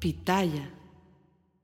Pitaya.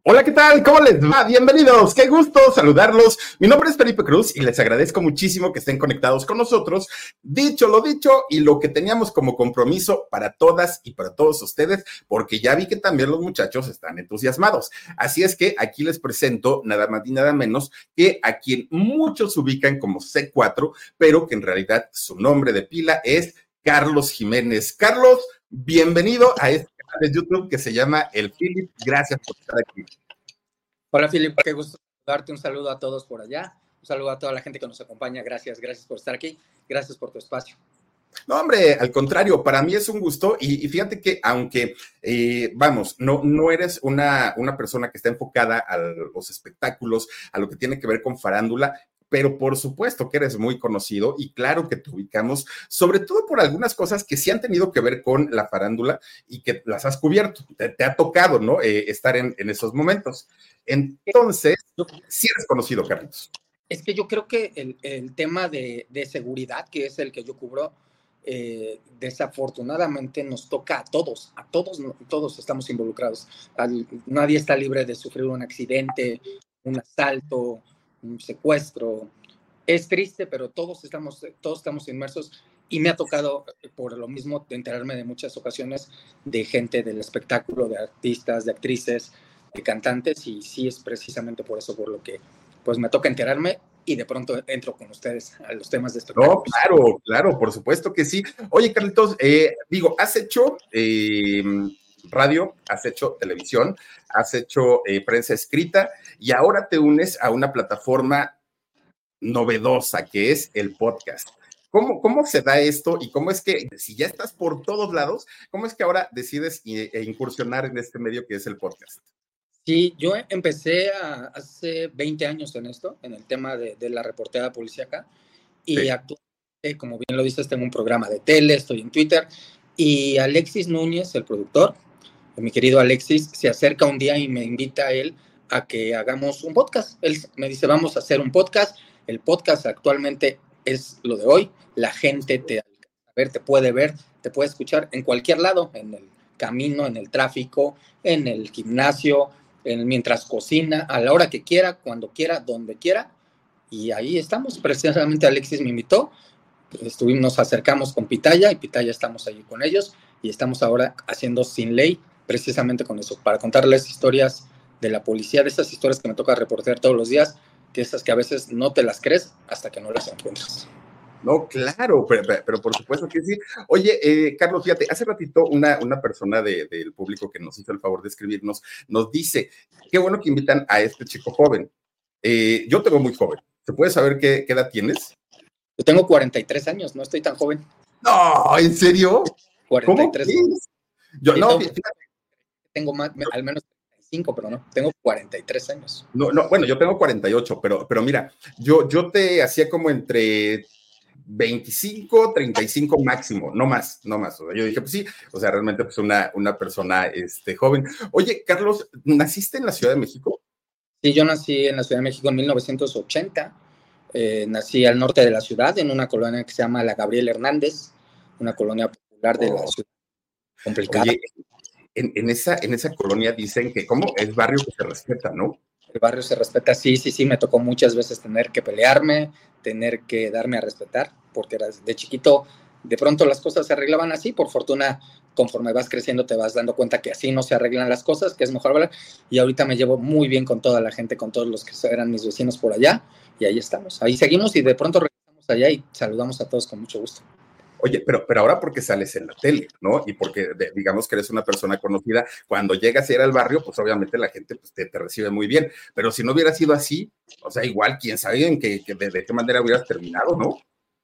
Hola, ¿qué tal? ¿Cómo les va? Bienvenidos. Qué gusto saludarlos. Mi nombre es Felipe Cruz y les agradezco muchísimo que estén conectados con nosotros. Dicho lo dicho y lo que teníamos como compromiso para todas y para todos ustedes, porque ya vi que también los muchachos están entusiasmados. Así es que aquí les presento nada más y nada menos que a quien muchos ubican como C4, pero que en realidad su nombre de pila es Carlos Jiménez. Carlos, bienvenido a este de YouTube que se llama El Philip. Gracias por estar aquí. Hola, Philip, qué gusto darte un saludo a todos por allá. Un saludo a toda la gente que nos acompaña. Gracias, gracias por estar aquí. Gracias por tu espacio. No, hombre, al contrario, para mí es un gusto y, fíjate que aunque, eh, vamos, no, no eres una, una persona que está enfocada a los espectáculos, a lo que tiene que ver con farándula, pero por supuesto que eres muy conocido y claro que te ubicamos, sobre todo por algunas cosas que sí han tenido que ver con la farándula y que las has cubierto. Te, ha tocado, ¿no? Eh, estar en, esos momentos. Entonces, sí eres conocido, Carlos. Es que yo creo que el, tema de, seguridad, que es el que yo cubro, eh, desafortunadamente nos toca a todos, a todos, todos estamos involucrados. nadie está libre de sufrir un accidente, un asalto, un secuestro. Es triste, pero todos estamos, todos estamos inmersos y me ha tocado, por lo mismo, enterarme de muchas ocasiones de gente del espectáculo, de artistas, de actrices, de cantantes, y sí es precisamente por eso por lo que pues me toca enterarme y de pronto entro con ustedes a los temas de espectáculo. No, claro, claro, por supuesto que sí. Oye, Carlitos, eh, digo, has hecho eh, radio, has hecho televisión, has hecho eh, prensa escrita y ahora te unes a una plataforma novedosa que es el podcast. ¿Cómo, ¿Cómo se da esto y cómo es que, si ya estás por todos lados, cómo es que ahora decides e incursionar en este medio que es el podcast? Sí, yo empecé hace 20 años en esto, en el tema de, la reporteada policíaca, y actualmente, como bien lo dices, tengo un programa de tele, estoy en Twitter, y Alexis Núñez, el productor, mi querido Alexis, se acerca un día y me invita a él a que hagamos un podcast. Él me dice, vamos a hacer un podcast. El podcast actualmente es lo de hoy. La gente te, ver, te puede ver, te puede escuchar en cualquier lado, en el camino, en el tráfico, en el gimnasio, en, mientras cocina, a la hora que quiera, cuando quiera, donde quiera. Y ahí estamos. Precisamente Alexis me invitó. Estuvimos, nos acercamos con Pitaya y Pitaya estamos allí con ellos y estamos ahora haciendo Sin Ley precisamente con eso, para contarles historias de la policía, de esas historias que me toca reportar todos los días, que esas que a veces no te las crees hasta que no las encuentras. No, claro, pero, por supuesto que sí. Oye, eh, Carlos, fíjate, hace ratito una, una persona del público que nos hizo el favor de escribirnos nos dice, qué bueno que invitan a este chico joven. Eh, yo tengo muy joven. ¿Se puede saber qué, edad tienes? Yo tengo 43 años, no estoy tan joven. No, ¿en serio? 43 ¿Cómo Yo, no, fíjate, tengo más, al menos 35, pero no, tengo 43 años. No, no, bueno, yo tengo 48, pero, pero mira, yo, yo te hacía como entre 25, 35 máximo, no más, no más. yo dije, pues sí, o sea, realmente pues una, una persona este, joven. Oye, Carlos, ¿naciste en la Ciudad de México? Sí, yo nací en la Ciudad de México en 1980. Eh, nací al norte de la ciudad, en una colonia que se llama La Gabriel Hernández, una colonia popular de la oh. ciudad. Complicada en, esa, en esa colonia dicen que como es barrio se respeta, ¿no? El barrio se respeta, sí, sí, sí, me tocó muchas veces tener que pelearme, tener que darme a respetar, porque de chiquito de pronto las cosas se arreglaban así, por fortuna conforme vas creciendo te vas dando cuenta que así no se arreglan las cosas, que es mejor hablar, y ahorita me llevo muy bien con toda la gente, con todos los que eran mis vecinos por allá, y ahí estamos, ahí seguimos y de pronto regresamos allá y saludamos a todos con mucho gusto. Oye, pero, pero ahora porque sales en la tele, ¿no? Y porque digamos que eres una persona conocida, cuando llegas a ir al barrio, pues obviamente la gente pues, te, recibe muy bien. Pero si no hubiera sido así, o sea, igual, quién sabe en qué, de, qué manera hubieras terminado, ¿no?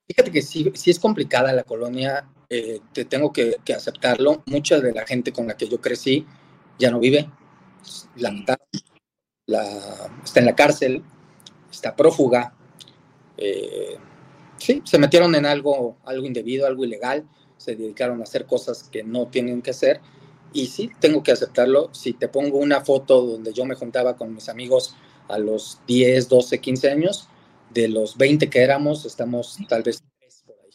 Fíjate que sí, sí es complicada la colonia, eh, te tengo que, aceptarlo. Mucha de la gente con la que yo crecí ya no vive. La mitad está en la cárcel, está prófuga. Eh, sí, se metieron en algo, algo indebido, algo ilegal, se dedicaron a hacer cosas que no tienen que hacer. Y sí, tengo que aceptarlo. Si te pongo una foto donde yo me juntaba con mis amigos a los 10, 12, 15 años, de los 20 que éramos, estamos tal vez por ahí.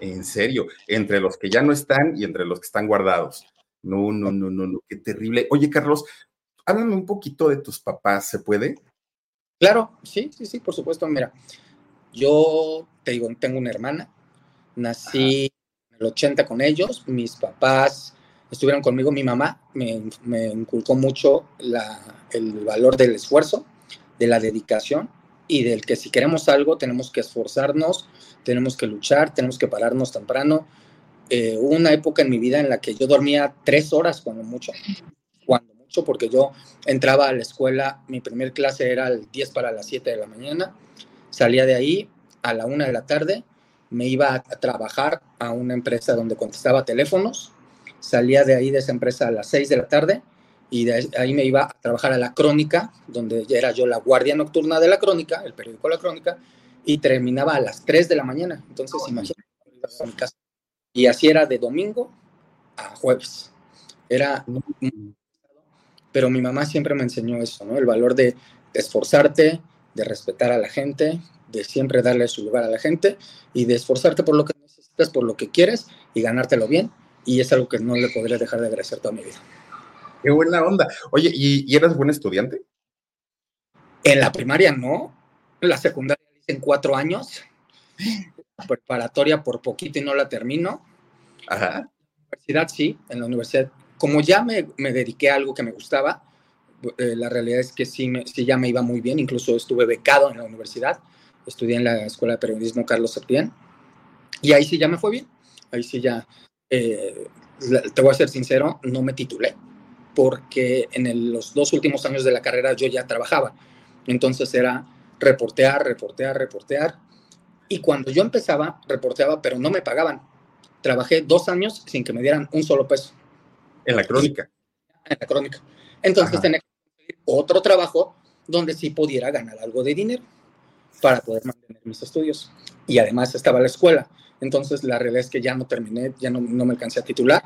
En serio, entre los que ya no están y entre los que están guardados. No, no, no, no, no, qué terrible. Oye, Carlos, háblame un poquito de tus papás, ¿se puede? Claro, sí, sí, sí, por supuesto. Mira, yo te digo, tengo una hermana, nací en el 80 con ellos, mis papás estuvieron conmigo, mi mamá me, me inculcó mucho la, el valor del esfuerzo, de la dedicación y del que si queremos algo tenemos que esforzarnos, tenemos que luchar, tenemos que pararnos temprano. Eh, hubo una época en mi vida en la que yo dormía tres horas cuando mucho, cuando mucho, porque yo entraba a la escuela, mi primer clase era el 10 para las 7 de la mañana, salía de ahí a la 1 de la tarde, me iba a, trabajar a una empresa donde contestaba teléfonos, salía de ahí de esa empresa a las 6 de la tarde y de ahí me iba a trabajar a la crónica, donde era yo la guardia nocturna de la crónica, el periódico La Crónica, y terminaba a las 3 de la mañana. Entonces, imagínate, mi casa. Y así era de domingo a jueves. Era... Pero mi mamá siempre me enseñó eso, ¿no? El valor de, esforzarte, de respetar a la gente, de siempre darle su lugar a la gente y de esforzarte por lo que necesitas, por lo que quieres y ganártelo bien. Y es algo que no le podré dejar de agradecer toda mi vida. Qué buena onda. Oye, ¿y, eras buen estudiante? En la primaria no. En la secundaria en cuatro años. La preparatoria por poquito y no la termino. Ajá. En la universidad sí, en la universidad. Como ya me, me dediqué a algo que me gustaba, eh, la realidad es que sí, me, sí ya me iba muy bien. Incluso estuve becado en la universidad. Estudié en la Escuela de Periodismo Carlos Septién. Y ahí sí ya me fue bien. Ahí sí ya, eh, te voy a ser sincero, no me titulé porque en los dos últimos años de la carrera yo ya trabajaba. Entonces era reportear, reportear, reportear. Y cuando yo empezaba, reporteaba, pero no me pagaban. Trabajé dos años sin que me dieran un solo peso. En la crónica. En la crónica. Entonces tenía que otro trabajo donde sí pudiera ganar algo de dinero para poder mantener mis estudios. Y además estaba la escuela. Entonces la realidad es que ya no terminé, ya no, no me alcancé a titular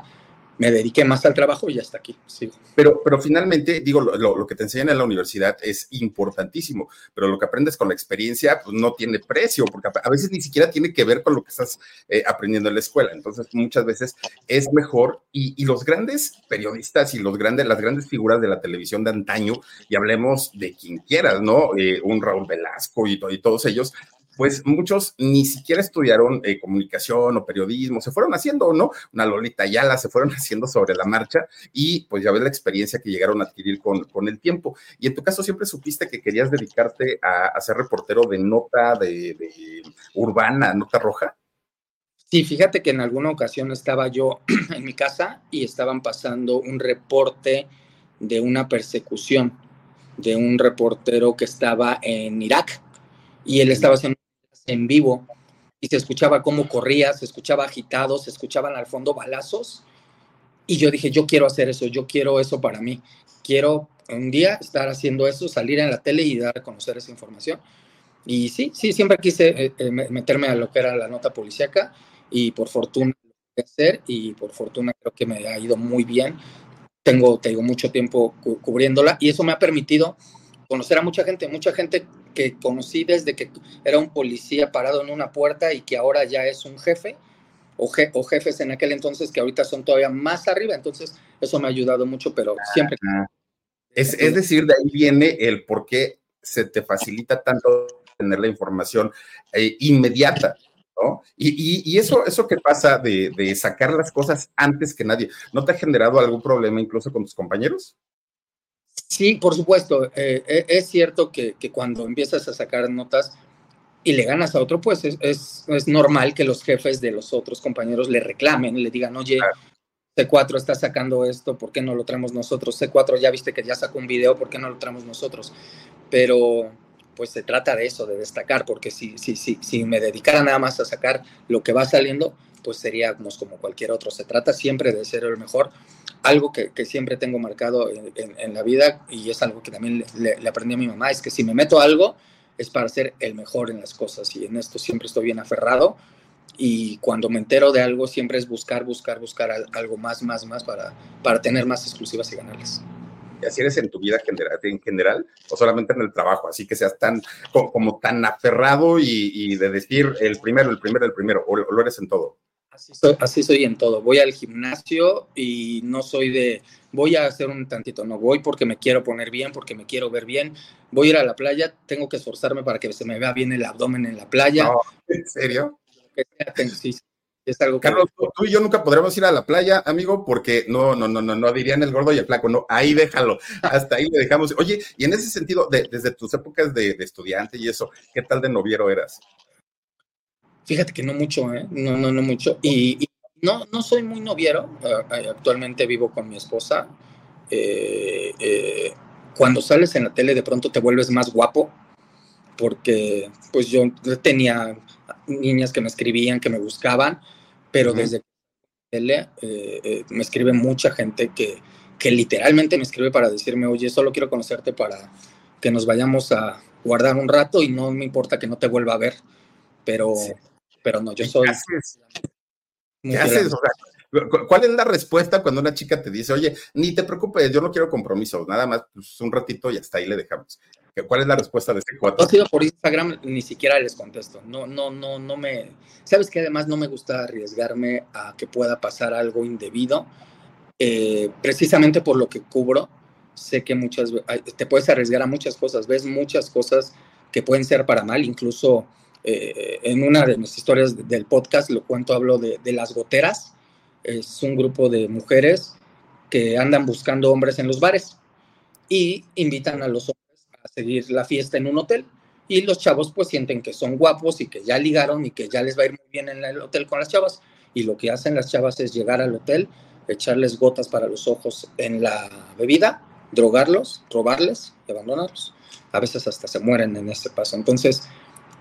me dediqué más al trabajo y hasta aquí. Pero, pero finalmente, digo, lo, que te enseñan en la universidad es importantísimo, pero lo que aprendes con la experiencia pues, no tiene precio, porque a veces ni siquiera tiene que ver con lo que estás eh, aprendiendo en la escuela. Entonces, muchas veces es mejor y, los grandes periodistas y los grandes, las grandes figuras de la televisión de antaño, y hablemos de quien quieras, ¿no? Eh, un Raúl Velasco y, y todos ellos, pues muchos ni siquiera estudiaron eh, comunicación o periodismo, se fueron haciendo, ¿no? Una Lolita Ayala, se fueron haciendo sobre la marcha y pues ya ves la experiencia que llegaron a adquirir con, con el tiempo. Y en tu caso siempre supiste que querías dedicarte a, ser reportero de nota de, urbana, nota roja. Sí, fíjate que en alguna ocasión estaba yo en mi casa y estaban pasando un reporte de una persecución de un reportero que estaba en Irak y él estaba haciendo en vivo y se escuchaba cómo corría, se escuchaba agitado, se escuchaban al fondo balazos. Y yo dije, yo quiero hacer eso, yo quiero eso para mí. Quiero un día estar haciendo eso, salir en la tele y dar a conocer esa información. Y sí, sí, siempre quise eh, eh, meterme a lo que era la nota policíaca y por fortuna hacer y por fortuna creo que me ha ido muy bien. Tengo, tengo mucho tiempo cubriéndola y eso me ha permitido conocer a mucha gente, mucha gente que conocí desde que era un policía parado en una puerta y que ahora ya es un jefe, o, o jefes en aquel entonces que ahorita son todavía más arriba, entonces eso me ha ayudado mucho, pero siempre... Es, es decir, de ahí viene el por qué se te facilita tanto tener la información eh, inmediata. ¿no? Y, y, eso, eso que pasa de, de, sacar las cosas antes que nadie, ¿no te ha generado algún problema incluso con tus compañeros? Sí, por supuesto. Eh, eh, es cierto que, cuando empiezas a sacar notas y le ganas a otro, pues es, es, normal que los jefes de los otros compañeros le reclamen, le digan, oye, C4 está sacando esto, ¿por qué no lo traemos nosotros? C4 ya viste que ya sacó un video, ¿por qué no lo traemos nosotros? Pero pues se trata de eso, de destacar, porque si, si, si, si me dedicara nada más a sacar lo que va saliendo, pues seríamos como cualquier otro. Se trata siempre de ser el mejor. Algo que, siempre tengo marcado en, la vida y es algo que también le, aprendí a mi mamá, es que si me meto algo es para ser el mejor en las cosas y en esto siempre estoy bien aferrado y cuando me entero de algo siempre es buscar, buscar, buscar algo más, más, más para, para tener más exclusivas y ganarles. ¿Y así eres en tu vida en general o solamente en el trabajo? Así que seas tan, como, tan aferrado y, de decir el primero, el primero, el primero, o lo eres en todo Así soy, en todo. Voy al gimnasio y no soy de, voy a hacer un tantito, no, voy porque me quiero poner bien, porque me quiero ver bien. Voy a ir a la playa, tengo que esforzarme para que se me vea bien el abdomen en la playa. ¿En serio? Sí, es algo Carlos, tú y yo nunca podremos ir a la playa, amigo, porque no, no, no, no, no dirían el gordo y el flaco, no, ahí déjalo, hasta ahí le dejamos. Oye, y en ese sentido, desde tus épocas de, estudiante y eso, ¿qué tal de noviero eras? Fíjate que no mucho, ¿eh? No, no, no mucho. Y, no, no soy muy noviero. Actualmente vivo con mi esposa. Eh, eh, cuando sales en la tele, de pronto te vuelves más guapo, porque pues yo tenía niñas que me escribían, que me buscaban, pero desde tele eh, eh, me escribe mucha gente que, que literalmente me escribe para decirme, oye, solo quiero conocerte para que nos vayamos a guardar un rato y no me importa que no te vuelva a ver, pero, pero no, yo soy... ¿Qué haces? ¿Cuál es la respuesta cuando una chica te dice, oye, ni te preocupes, yo no quiero compromiso, nada más pues, un ratito y hasta ahí le dejamos? ¿Cuál es la respuesta de este cuatro? Ha sido por Instagram, ni siquiera les contesto. No, no, no, no me. Sabes que además no me gusta arriesgarme a que pueda pasar algo indebido. Eh, precisamente por lo que cubro, sé que muchas te puedes arriesgar a muchas cosas, ves muchas cosas que pueden ser para mal, incluso eh, en una de mis historias del podcast, lo cuento, hablo de, de las goteras. Es un grupo de mujeres que andan buscando hombres en los bares y invitan a los hombres a seguir la fiesta en un hotel y los chavos pues sienten que son guapos y que ya ligaron y que ya les va a ir muy bien en el hotel con las chavas y lo que hacen las chavas es llegar al hotel, echarles gotas para los ojos en la bebida, drogarlos, robarles y abandonarlos. A veces hasta se mueren en este paso. Entonces,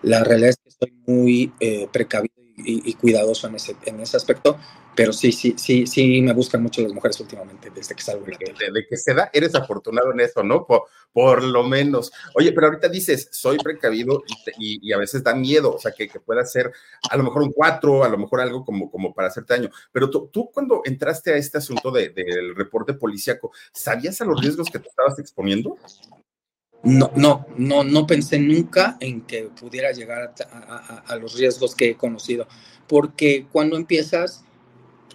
la realidad es que estoy muy eh, precavido y, cuidadoso en ese, en ese aspecto, pero sí, sí, sí, sí me buscan mucho las mujeres últimamente desde que salgo de que se da, eres afortunado en eso, ¿no? Por, por, lo menos. Oye, pero ahorita dices, soy precavido y, a veces da miedo, o sea, que, que, pueda ser a lo mejor un cuatro, a lo mejor algo como, como para hacerte daño. Pero tú, tú cuando entraste a este asunto de, del reporte policíaco, ¿sabías a los riesgos que te estabas exponiendo? No, no, no, no pensé nunca en que pudiera llegar a, los riesgos que he conocido, porque cuando empiezas,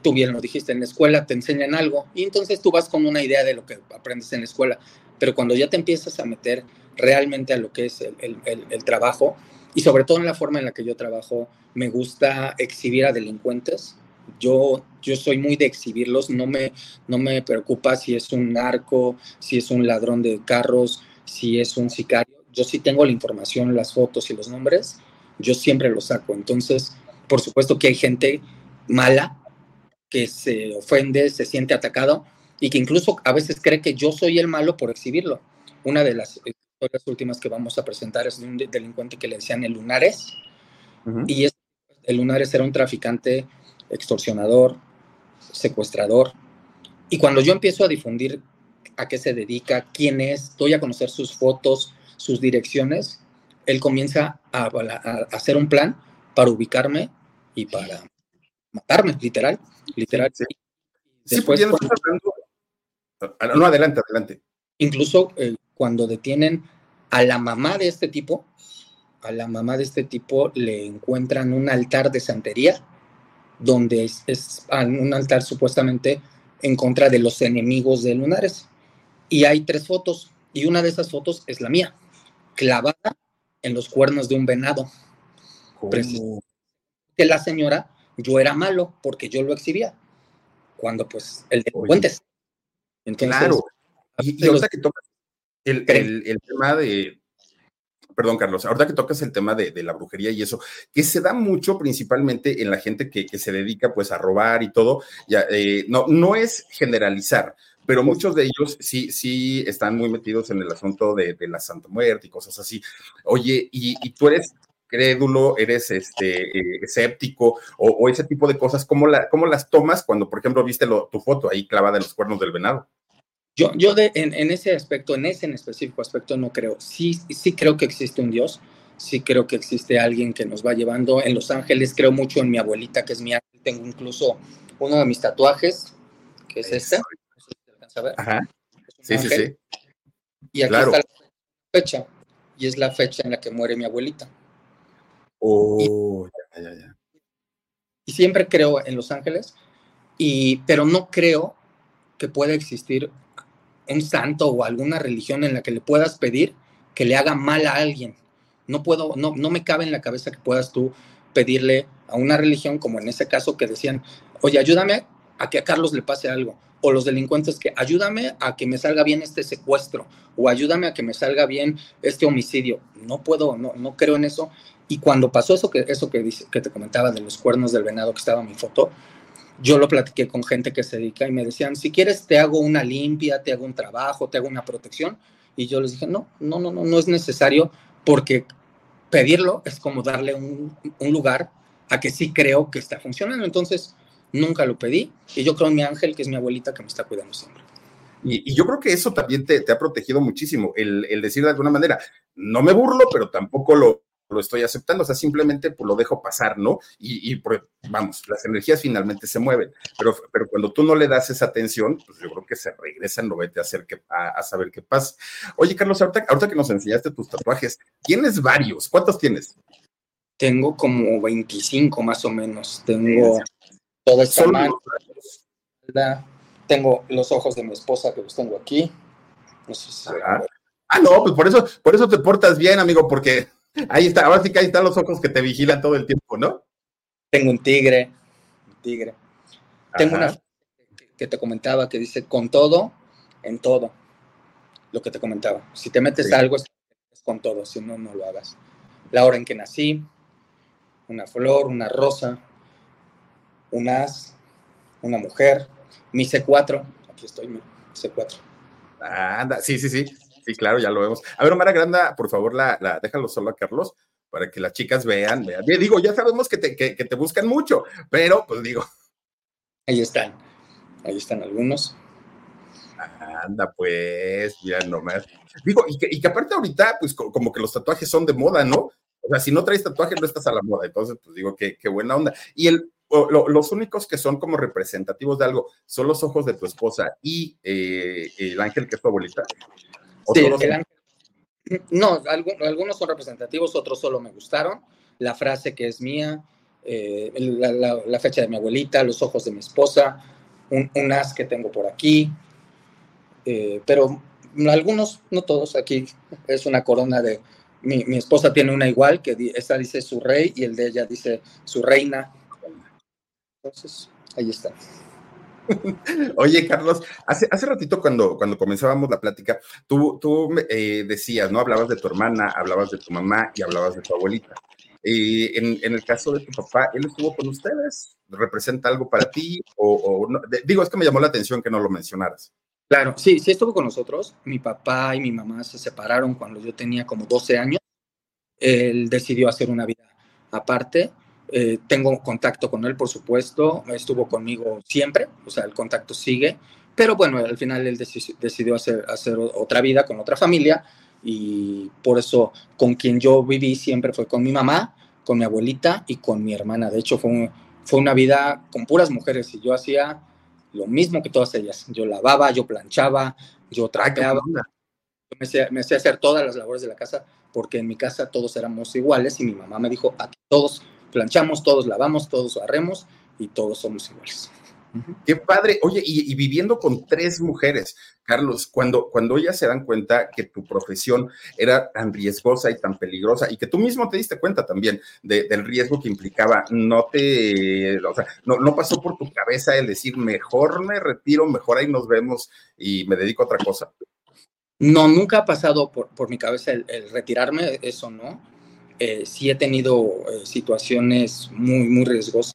tú bien lo dijiste, en la escuela te enseñan algo y entonces tú vas con una idea de lo que aprendes en la escuela, pero cuando ya te empiezas a meter realmente a lo que es el, trabajo y sobre todo en la forma en la que yo trabajo, me gusta exhibir a delincuentes. Yo, yo soy muy de exhibirlos, no me, no me preocupa si es un narco, si es un ladrón de carros, si es un sicario. Yo sí tengo la información, las fotos y los nombres, yo siempre los saco. Entonces, por supuesto que hay gente mala que se ofende, se siente atacado y que incluso a veces cree que yo soy el malo por exhibirlo. Una de las historias últimas que vamos a presentar es de un delincuente que le decían el Lunares y el Lunares era un traficante extorsionador, secuestrador. Y cuando yo empiezo a difundir a qué se dedica, quién es, doy a conocer sus fotos, sus direcciones, él comienza a, hacer un plan para ubicarme y para matarme, literal, literal. Sí, Después, no, no, adelante, adelante. Incluso eh, cuando detienen a la mamá de este tipo, a la mamá de este tipo le encuentran un altar de santería, donde es, es un altar supuestamente en contra de los enemigos de Lunares y hay tres fotos y una de esas fotos es la mía, clavada en los cuernos de un venado. Que la señora, yo era malo porque yo lo exhibía, cuando pues el delincuente. Entonces, claro. Y, ahorita que tocas el, tema de, perdón, Carlos, ahorita que tocas el tema de, la brujería y eso, que se da mucho principalmente en la gente que, se dedica pues a robar y todo, ya, eh, no, no es generalizar, pero muchos de ellos sí, sí están muy metidos en el asunto de, la Santa Muerte y cosas así. Oye, y, tú eres crédulo, eres este, eh, escéptico o, ese tipo de cosas, ¿cómo, la, ¿cómo, las tomas cuando, por ejemplo, viste tu foto ahí clavada en los cuernos del venado? Yo, yo de, en, ese aspecto, en ese en específico aspecto, no creo. Sí, sí creo que existe un Dios, sí creo que existe alguien que nos va llevando. En Los Ángeles creo mucho en mi abuelita, que es mi ángel. Tengo incluso uno de mis tatuajes, que es este Ajá. Sí, sí, sí. Y aquí está la fecha, y es la fecha en la que muere mi abuelita. Oh, ya, ya, ya. y siempre creo en los ángeles, y, pero no creo que pueda existir un santo o alguna religión en la que le puedas pedir que le haga mal a alguien. No puedo, no, no me cabe en la cabeza que puedas tú pedirle a una religión, como en ese caso que decían, oye, ayúdame a que a Carlos le pase algo. O los delincuentes que ayúdame a que me salga bien este secuestro. O ayúdame a que me salga bien este homicidio. No puedo, no, no creo en eso. Y cuando pasó eso que, eso que, dice, que te comentaba de los cuernos del venado que estaba en mi foto, yo lo platiqué con gente que se dedica y me decían, si quieres te hago una limpia, te hago un trabajo, te hago una protección. Y yo les dije, no, no, no, no, no es necesario porque pedirlo es como darle un, un lugar a que sí creo que está funcionando. Entonces, nunca lo pedí y yo creo en mi ángel, que es mi abuelita, que me está cuidando siempre. Y, y yo creo que eso también te, te ha protegido muchísimo, el, el, decir de alguna manera, no me burlo, pero tampoco lo, lo estoy aceptando, o sea, simplemente pues, lo dejo pasar, ¿no? Y, y vamos, las energías finalmente se mueven, pero, pero cuando tú no le das esa atención, pues yo creo que se regresan, lo vete a hacer que, a, a saber qué pasa. Oye, Carlos, ahorita, ahorita que nos enseñaste tus tatuajes, tienes varios, ¿cuántos tienes? Tengo como 25 más o menos, tengo toda esta mano, tengo los ojos de mi esposa que los tengo aquí. No sé si ah, no, pues por eso, por eso te portas bien, amigo, porque Ahí está, ahora sí que ahí están los ojos que te vigilan todo el tiempo, ¿no? Tengo un tigre, un tigre. Tengo una que te comentaba que dice con todo, en todo. Lo que te comentaba. Si te metes sí. algo, es con todo, si no, no lo hagas. La hora en que nací, una flor, una rosa, un as, una mujer, mi C4, aquí estoy, mi C4. Anda, sí, sí, sí. Sí, claro, ya lo vemos. A ver, Omar Granda, por favor, la, la, déjalo solo a Carlos para que las chicas vean, vean. Digo, ya sabemos que te, que, que te buscan mucho, pero pues digo. Ahí están, ahí están algunos. Anda, pues, mira nomás. Digo, y que, y que aparte ahorita, pues como que los tatuajes son de moda, ¿no? O sea, si no traes tatuajes, no estás a la moda. Entonces, pues digo, qué, qué buena onda. Y el, lo, los únicos que son como representativos de algo son los ojos de tu esposa y eh, el ángel que es tu abuelita. Sí, el, no, algunos son representativos, otros solo me gustaron. La frase que es mía, eh, la, la, la, fecha de mi abuelita, los ojos de mi esposa, un, un as que tengo por aquí. Eh, pero algunos, no todos, aquí es una corona de... Mi, mi esposa tiene una igual, que esta dice su rey y el de ella dice su reina. Entonces, ahí está. Oye, Carlos, hace, hace ratito cuando, cuando comenzábamos la plática, tú, tú eh, decías, ¿no? Hablabas de tu hermana, hablabas de tu mamá y hablabas de tu abuelita. En, en, el caso de tu papá, ¿él estuvo con ustedes? ¿Representa algo para ti? O, o no? Digo, es que me llamó la atención que no lo mencionaras. Claro, sí, sí estuvo con nosotros. Mi papá y mi mamá se separaron cuando yo tenía como 12 años. Él decidió hacer una vida aparte eh, tengo contacto con él, por supuesto, estuvo conmigo siempre, o sea, el contacto sigue, pero bueno, al final él decidió hacer, hacer otra vida con otra familia y por eso con quien yo viví siempre fue con mi mamá, con mi abuelita y con mi hermana. De hecho, fue, un, fue una vida con puras mujeres y yo hacía lo mismo que todas ellas. Yo lavaba, yo planchaba, yo trapeaba. Me hacía, me hacía hacer todas las labores de la casa porque en mi casa todos éramos iguales y mi mamá me dijo, a todos planchamos, todos lavamos, todos barremos y todos somos iguales. Qué padre. Oye, y, y, viviendo con tres mujeres, Carlos, cuando, cuando ellas se dan cuenta que tu profesión era tan riesgosa y tan peligrosa y que tú mismo te diste cuenta también de, del riesgo que implicaba, no te, o sea, no, no, pasó por tu cabeza el decir, mejor me retiro, mejor ahí nos vemos y me dedico a otra cosa. No, nunca ha pasado por, por mi cabeza el, el retirarme, eso no eh, sí he tenido eh, situaciones muy, muy riesgosas,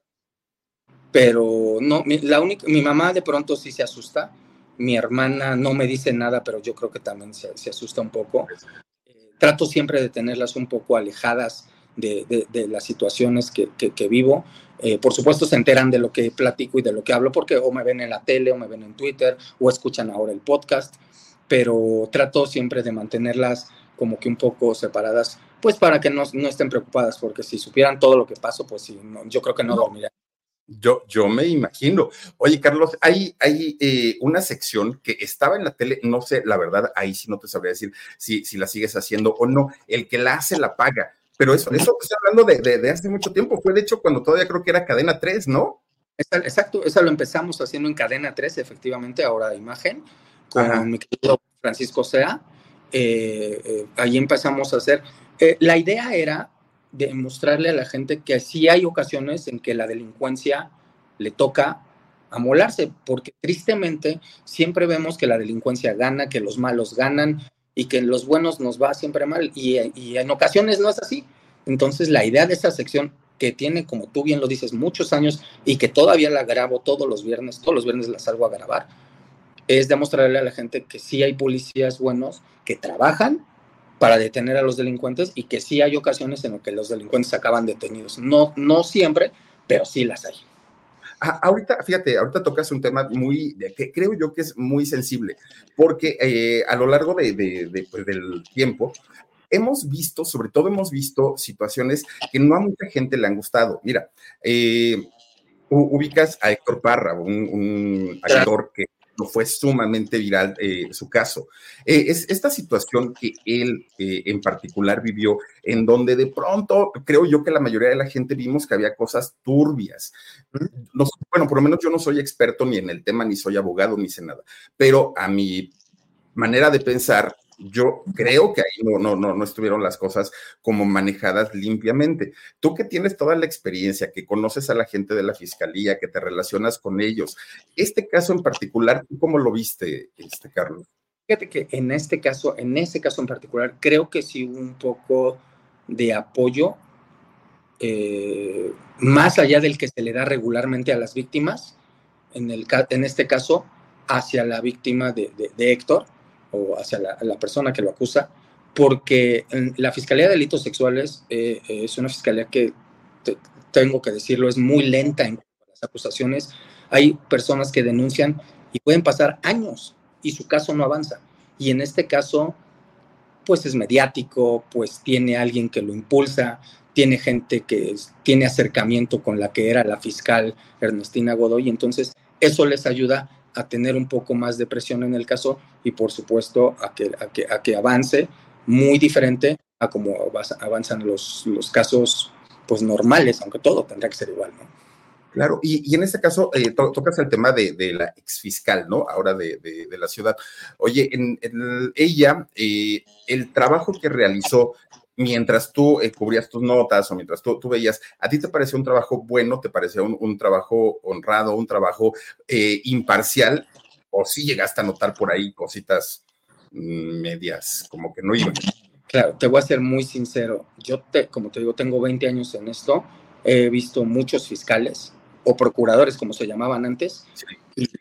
pero no, mi, la única, mi mamá de pronto sí se asusta, mi hermana no me dice nada, pero yo creo que también se, se asusta un poco. Eh, trato siempre de tenerlas un poco alejadas de, de, de las situaciones que, que, que vivo. Eh, por supuesto se enteran de lo que platico y de lo que hablo porque o me ven en la tele o me ven en Twitter o escuchan ahora el podcast, pero trato siempre de mantenerlas como que un poco separadas pues para que no, no, estén preocupadas, porque si supieran todo lo que pasó, pues sí, no, yo creo que no, no. dormirían. Yo, yo me imagino. Oye, Carlos, hay, hay eh, una sección que estaba en la tele, no sé, la verdad, ahí sí no te sabría decir si, si la sigues haciendo o no. El que la hace la paga. Pero eso, eso estoy hablando de, hace mucho tiempo, fue de hecho cuando todavía creo que era cadena 3, ¿no? Exacto, eso lo empezamos haciendo en cadena 3, efectivamente, ahora de imagen, con mi querido Francisco Sea. Eh, eh, ahí empezamos a hacer. Eh, la idea era demostrarle a la gente que sí hay ocasiones en que la delincuencia le toca amolarse, porque tristemente siempre vemos que la delincuencia gana, que los malos ganan y que los buenos nos va siempre mal, y, en ocasiones no es así. Entonces, la idea de esta sección que tiene, como tú bien lo dices, muchos años y que todavía la grabo todos los viernes, todos los viernes la salgo a grabar, es demostrarle a la gente que sí hay policías buenos que trabajan para detener a los delincuentes y que sí hay ocasiones en las que los delincuentes acaban detenidos. No, no siempre, pero sí las hay. Ah, ahorita, fíjate, ahorita tocas un tema muy, creo yo que es muy sensible, porque eh, a lo largo de, pues, del tiempo hemos visto, sobre todo hemos visto situaciones que no a mucha gente le han gustado. Mira, eh, ubicas a Héctor Parra, un, actor que fue sumamente viral eh, su caso. Eh, es esta situación que él en particular vivió, en donde de pronto creo yo que la mayoría de la gente vimos que había cosas turbias. bueno, por lo menos yo no soy experto ni en el tema, ni soy abogado, ni sé nada, pero a mi manera de pensar, yo creo que ahí no, no, no, no estuvieron las cosas como manejadas limpiamente. Tú que tienes toda la experiencia, que conoces a la gente de la fiscalía, que te relacionas con ellos, este caso en particular, ¿tú cómo lo viste, este, Carlos? Fíjate que en este caso, en este caso en particular, creo que sí hubo un poco de apoyo, eh, más allá del que se le da regularmente a las víctimas, en, el, en este caso, hacia la víctima de, de Héctor o hacia la, persona que lo acusa, porque la Fiscalía de Delitos Sexuales eh, es una fiscalía que, tengo que decirlo, es muy lenta en las acusaciones. Hay personas que denuncian y pueden pasar años y su caso no avanza. Y en este caso, pues es mediático, pues tiene alguien que lo impulsa, tiene gente que tiene acercamiento con la que era la fiscal Ernestina Godoy, entonces eso les ayuda a tener un poco más de presión en el caso y por supuesto a que, a que, a que avance muy diferente a como avanzan los, los casos pues normales, aunque todo tendrá que ser igual, ¿no? Claro, y, en este caso eh, tocas el tema de, de, la exfiscal, ¿no? Ahora de, de, la ciudad. Oye, en, ella, eh, el trabajo que realizó mientras tú eh, cubrías tus notas o mientras tú, tú, veías, ¿a ti te pareció un trabajo bueno? ¿Te parecía un, trabajo honrado, un trabajo eh, imparcial? ¿O sí llegaste a notar por ahí cositas mm, medias, como que no iban? Claro, te voy a ser muy sincero. Yo, te, como te digo, tengo 20 años en esto. He visto muchos fiscales o procuradores, como se llamaban antes.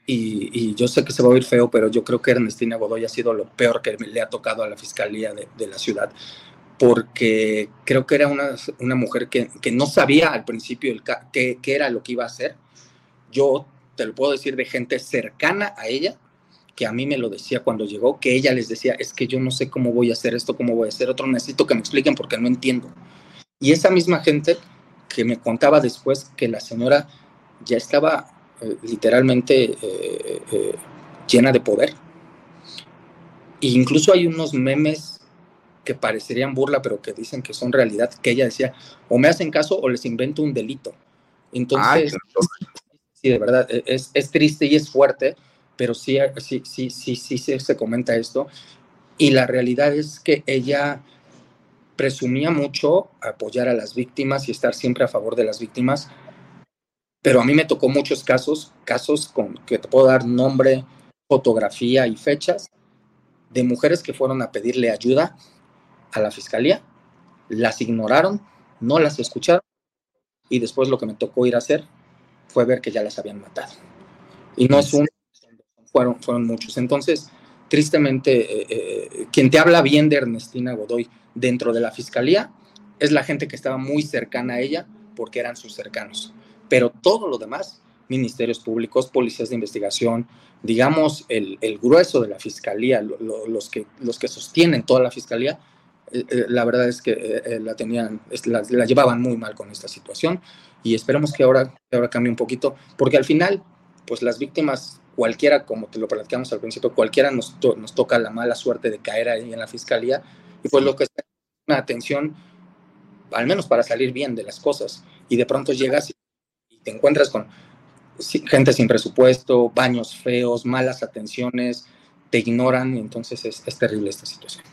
Y, yo sé que se va a oír feo, pero yo creo que Ernestina Godoy ha sido lo peor que le ha tocado a la fiscalía de, de la ciudad porque creo que era una, una mujer que, que, no sabía al principio qué, era lo que iba a hacer. Yo te lo puedo decir de gente cercana a ella, que a mí me lo decía cuando llegó, que ella les decía, es que yo no sé cómo voy a hacer esto, cómo voy a hacer otro, necesito que me expliquen porque no entiendo. Y esa misma gente que me contaba después que la señora ya estaba eh, literalmente eh, eh, llena de poder. E incluso hay unos memes que parecerían burla, pero que dicen que son realidad, que ella decía, o me hacen caso o les invento un delito. Entonces, sí, de verdad, e, es, es, triste y es fuerte, pero sí, sí, sí, sí, sí, sí se comenta esto. Y la realidad es que ella presumía mucho apoyar a las víctimas y estar siempre a favor de las víctimas, pero a mí me tocó muchos casos, casos con que te puedo dar nombre, fotografía y fechas, de mujeres que fueron a pedirle ayuda a la fiscalía, las ignoraron, no las escucharon y después lo que me tocó ir a hacer fue ver que ya las habían matado. Y no es un, fueron, fueron muchos. Entonces, tristemente, eh, eh, quien te habla bien de Ernestina Godoy dentro de la fiscalía es la gente que estaba muy cercana a ella porque eran sus cercanos. Pero todo lo demás, ministerios públicos, policías de investigación, digamos, el, grueso de la fiscalía, los, que, los que sostienen toda la fiscalía, eh, eh, la verdad es que eh, la tenían, la, llevaban muy mal con esta situación y esperamos que ahora, ahora cambie un poquito, porque al final, pues las víctimas, cualquiera, como te lo platicamos al principio, cualquiera nos, nos toca la mala suerte de caer ahí en la fiscalía y pues lo que es una atención al menos para salir bien de las cosas. Y de pronto llegas y te encuentras con gente sin presupuesto, baños feos, malas atenciones, te ignoran, y entonces es, es terrible esta situación.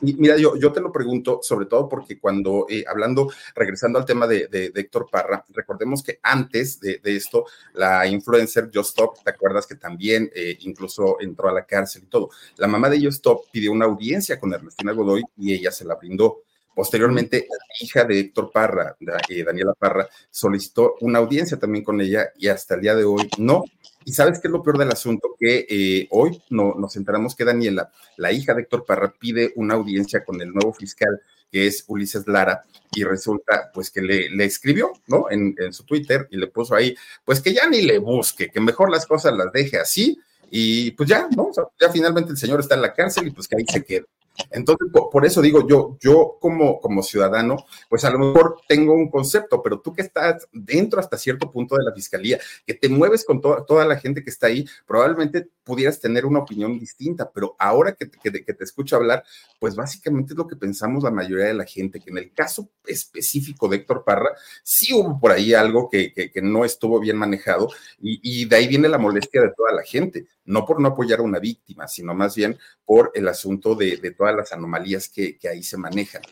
Mira, yo, te lo pregunto, sobre todo porque cuando, eh, hablando, regresando al tema de, Héctor Parra, recordemos que antes de, de, esto, la influencer Justop, ¿te acuerdas que también eh, incluso entró a la cárcel y todo? La mamá de Justop pidió una audiencia con Ernestina Godoy y ella se la brindó. Posteriormente, la hija de Héctor Parra, eh, Daniela Parra, solicitó una audiencia también con ella y hasta el día de hoy no. Y sabes qué es lo peor del asunto, que eh, hoy no, nos enteramos que Daniela, la hija de Héctor Parra, pide una audiencia con el nuevo fiscal que es Ulises Lara, y resulta pues que le, escribió, ¿no? En, su Twitter y le puso ahí, pues que ya ni le busque, que mejor las cosas las deje así, y pues ya, ¿no? ya finalmente el señor está en la cárcel y pues que ahí se quede. Entonces, por, eso digo yo, yo como, como ciudadano, pues a lo mejor tengo un concepto, pero tú que estás dentro hasta cierto punto de la fiscalía, que te mueves con toda la gente que está ahí, probablemente pudieras tener una opinión distinta, pero ahora que, que, que, te escucho hablar, pues básicamente es lo que pensamos la mayoría de la gente, que en el caso específico de Héctor Parra, sí hubo por ahí algo que, que no estuvo bien manejado y, y, de ahí viene la molestia de toda la gente, no por no apoyar a una víctima, sino más bien por el asunto de, de todas las anomalías que, que ahí se manejan.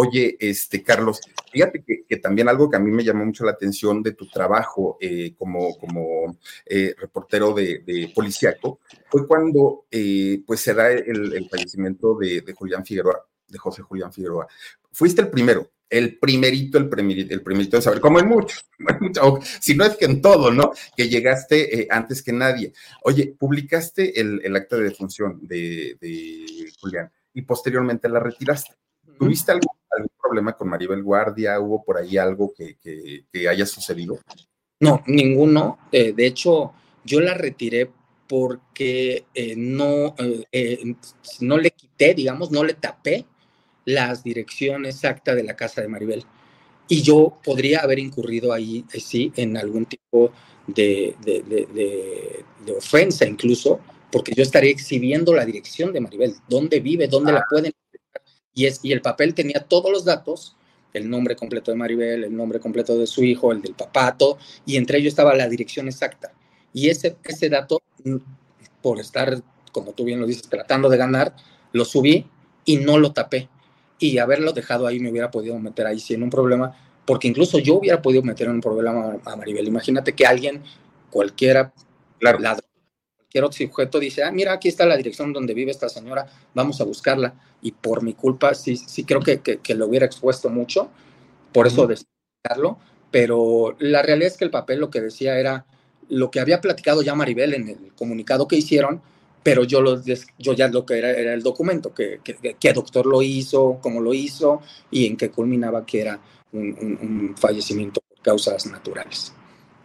Oye, este, Carlos, fíjate que, también algo que a mí me llamó mucho la atención de tu trabajo eh, como, como eh, reportero de, de, policíaco fue cuando eh, pues se da el, fallecimiento de, de, Julián Figueroa, de José Julián Figueroa. Fuiste el primero, el primerito, el primerito, el primerito de saber, como en muchos, si no es que en todo, ¿no? Que llegaste antes que nadie. Oye, publicaste el, el acta de defunción de, de Julián y posteriormente la retiraste. ¿Tuviste algún, algún, problema con Maribel Guardia? ¿Hubo por ahí algo que, que, que haya sucedido? No, ninguno. Eh, de hecho, yo la retiré porque eh, no, eh, no le quité, digamos, no le tapé las direcciones exacta de la casa de Maribel. Y yo podría haber incurrido ahí, sí, en algún tipo de, de, de, de ofensa incluso, porque yo estaría exhibiendo la dirección de Maribel, dónde vive, dónde la pueden. Y, es, y el papel tenía todos los datos, el nombre completo de Maribel, el nombre completo de su hijo, el del papato, y entre ellos estaba la dirección exacta. Y ese, ese dato, por estar, como tú bien lo dices, tratando de ganar, lo subí y no lo tapé. Y haberlo dejado ahí me hubiera podido meter ahí sin un problema, porque incluso yo hubiera podido meter en un problema a Maribel. Imagínate que alguien, cualquiera, claro. ladrón, cualquier otro sujeto dice, ah, mira, aquí está la dirección donde vive esta señora, vamos a buscarla. Y por mi culpa, sí, sí creo que, que, que lo hubiera expuesto mucho, por eso uh -huh. pero la realidad es que el papel lo que decía era lo que había platicado ya Maribel en el comunicado que hicieron, pero yo, lo, yo ya lo que era era el documento, que, que, que doctor lo hizo, cómo lo hizo y en qué culminaba que era un, un, un fallecimiento por causas naturales.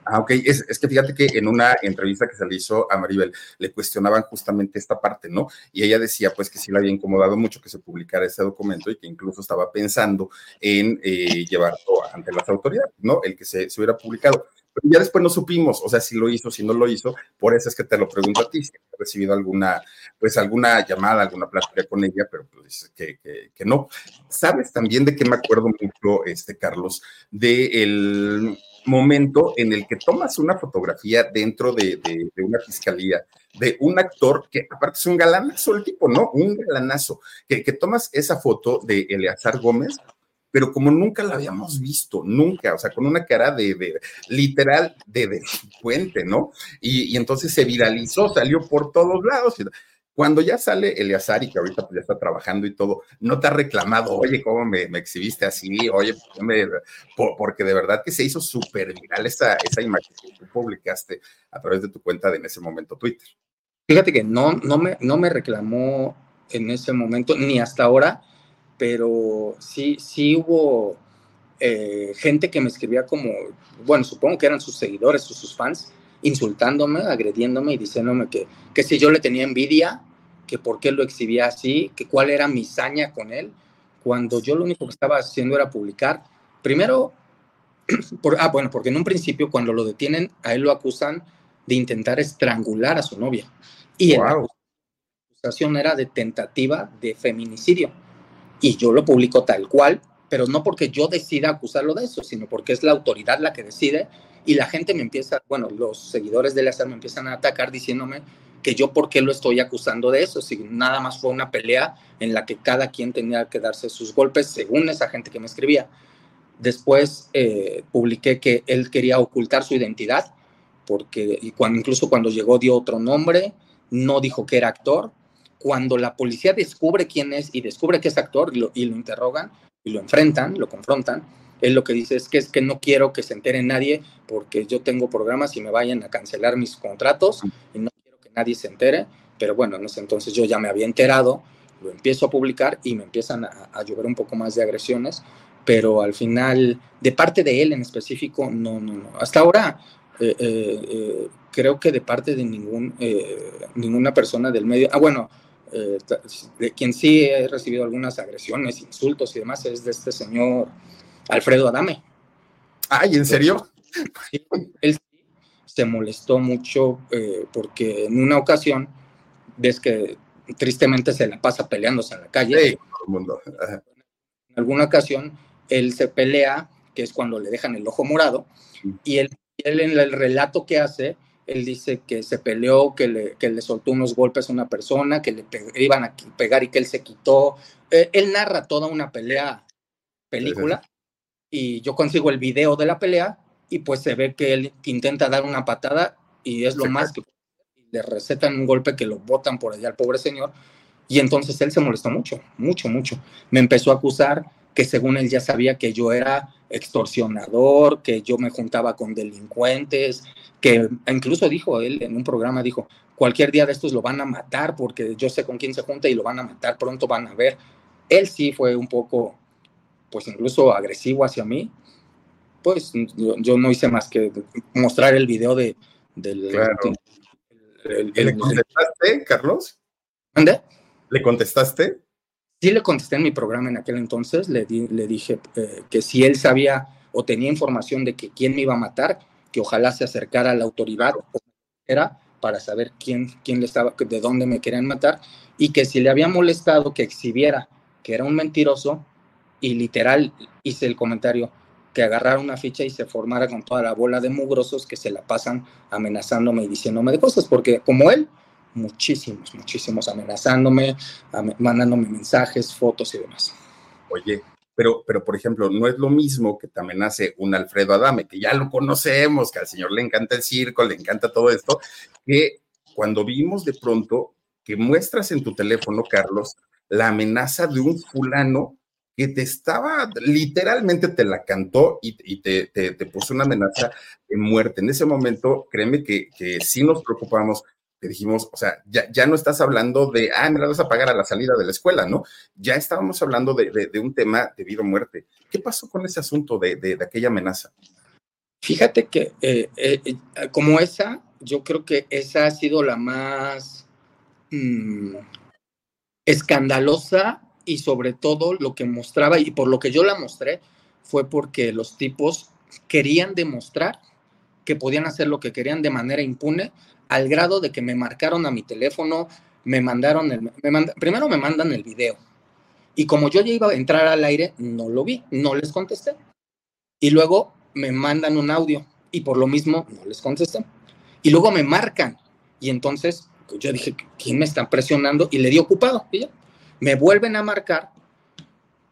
Ah, ok. Es, que fíjate que en una entrevista que se le hizo a Maribel, le cuestionaban justamente esta parte, ¿no? Y ella decía, pues, que sí le había incomodado mucho que se publicara ese documento y que incluso estaba pensando en eh, llevarlo ante las autoridades, ¿no? El que se, hubiera publicado. Pero ya después no supimos, o sea, si lo hizo, si no lo hizo, por eso es que te lo pregunto a ti, si has recibido alguna, pues alguna llamada, alguna plática con ella, pero pues que, que no. ¿Sabes también de qué me acuerdo mucho, este, Carlos? De el momento en el que tomas una fotografía dentro de, una fiscalía de un actor que aparte es un galanazo el tipo, ¿no? Un galanazo, que, que tomas esa foto de Eleazar Gómez, pero como nunca la habíamos visto, nunca, o sea, con una cara de, literal de delincuente, ¿no? Y, entonces se viralizó, salió por todos lados. Cuando ya sale Eleazar y que ahorita pues ya está trabajando y todo, no te ha reclamado, oye, ¿cómo me, me exhibiste así? Oye, porque de verdad que se hizo súper viral esa, esa imagen que tú publicaste a través de tu cuenta de en ese momento Twitter. Fíjate que no, no, me, no me reclamó en ese momento, ni hasta ahora, pero sí, sí hubo eh, gente que me escribía como, bueno, supongo que eran sus seguidores o sus fans, insultándome, agrediéndome y diciéndome que, que si yo le tenía envidia, que por qué lo exhibía así, que cuál era mi saña con él, cuando yo lo único que estaba haciendo era publicar. Primero, por, ah, bueno, porque en un principio cuando lo detienen, a él lo acusan de intentar estrangular a su novia. Y wow. la acusación era de tentativa de feminicidio. Y yo lo publico tal cual, pero no porque yo decida acusarlo de eso, sino porque es la autoridad la que decide y la gente me empieza, bueno, los seguidores de Eleazar me empiezan a atacar diciéndome que yo por qué lo estoy acusando de eso, si nada más fue una pelea en la que cada quien tenía que darse sus golpes, según esa gente que me escribía. Después eh, publiqué que él quería ocultar su identidad, porque incluso cuando llegó dio otro nombre, no dijo que era actor. Cuando la policía descubre quién es y descubre que es actor y lo, y lo interrogan y lo enfrentan, lo confrontan, él lo que dice es que es que no quiero que se entere nadie porque yo tengo programas y me vayan a cancelar mis contratos y no quiero que nadie se entere. Pero bueno, en ese entonces yo ya me había enterado, lo empiezo a publicar y me empiezan a, a llover un poco más de agresiones, pero al final, de parte de él en específico, no, no, no. Hasta ahora, eh, eh, eh, creo que de parte de ningún, ninguna persona del medio, ah, bueno, de quien sí he recibido algunas agresiones, insultos y demás, es de este señor Alfredo Adame. Ay, ¿en serio? él se molestó mucho eh, porque en una ocasión, ves que tristemente se la pasa peleándose en la calle. Sí, todo el mundo. En alguna ocasión, él se pelea, que es cuando le dejan el ojo morado, y él, él en el relato que hace, él dice que se peleó, que le, que le soltó unos golpes a una persona, que le iban a pegar y que él se quitó. Eh, él narra toda una pelea, película, y yo consigo el video de la pelea y pues se ve que él intenta dar una patada y es lo más que le recetan un golpe que lo botan por allá al pobre señor y entonces él se molestó mucho, mucho, mucho. Me empezó a acusar que según él ya sabía que yo era extorsionador, que yo me juntaba con delincuentes, que incluso dijo él en un programa, dijo, cualquier día de estos lo van a matar porque yo sé con quién se junta y lo van a matar, pronto van a ver. Él sí fue un poco pues incluso agresivo hacia mí, pues yo, no hice más que mostrar el video de, del... Claro. ¿Le contestaste, Carlos? ¿Dónde? ¿Le contestaste? Sí, le contesté en mi programa en aquel entonces, le, le dije eh, que si él sabía o tenía información de que quién me iba a matar, que ojalá se acercara a la autoridad era para saber quién, quién le estaba, de dónde me querían matar, y que si le había molestado que exhibiera que era un mentiroso, y literal hice el comentario que agarrara una ficha y se formara con toda la bola de mugrosos que se la pasan amenazándome y diciéndome de cosas, porque como él, muchísimos, muchísimos amenazándome, mandándome mensajes, fotos y demás. Oye, pero, pero por ejemplo, no es lo mismo que te amenace un Alfredo Adame, que ya lo conocemos, que al señor le encanta el circo, le encanta todo esto, que cuando vimos de pronto que muestras en tu teléfono, Carlos, la amenaza de un fulano que te estaba, literalmente te la cantó y, te, puso una amenaza de muerte. En ese momento, créeme que, que sí nos preocupamos, que dijimos, o sea, ya, ya no estás hablando de, ah, me la vas a pagar a la salida de la escuela, ¿no? Ya estábamos hablando de, un tema de vida o muerte. ¿Qué pasó con ese asunto de, aquella amenaza? Fíjate que eh, eh, eh, como esa, yo creo que esa ha sido la más mm, escandalosa y sobre todo lo que mostraba y por lo que yo la mostré fue porque los tipos querían demostrar que podían hacer lo que querían de manera impune al grado de que me marcaron a mi teléfono, me mandaron primero me mandan el video. Y como yo ya iba a entrar al aire no lo vi, no les contesté. Y luego me mandan un audio y por lo mismo no les contesté. Y luego me marcan y entonces yo dije quién me está presionando y le di ocupado y me vuelven a marcar,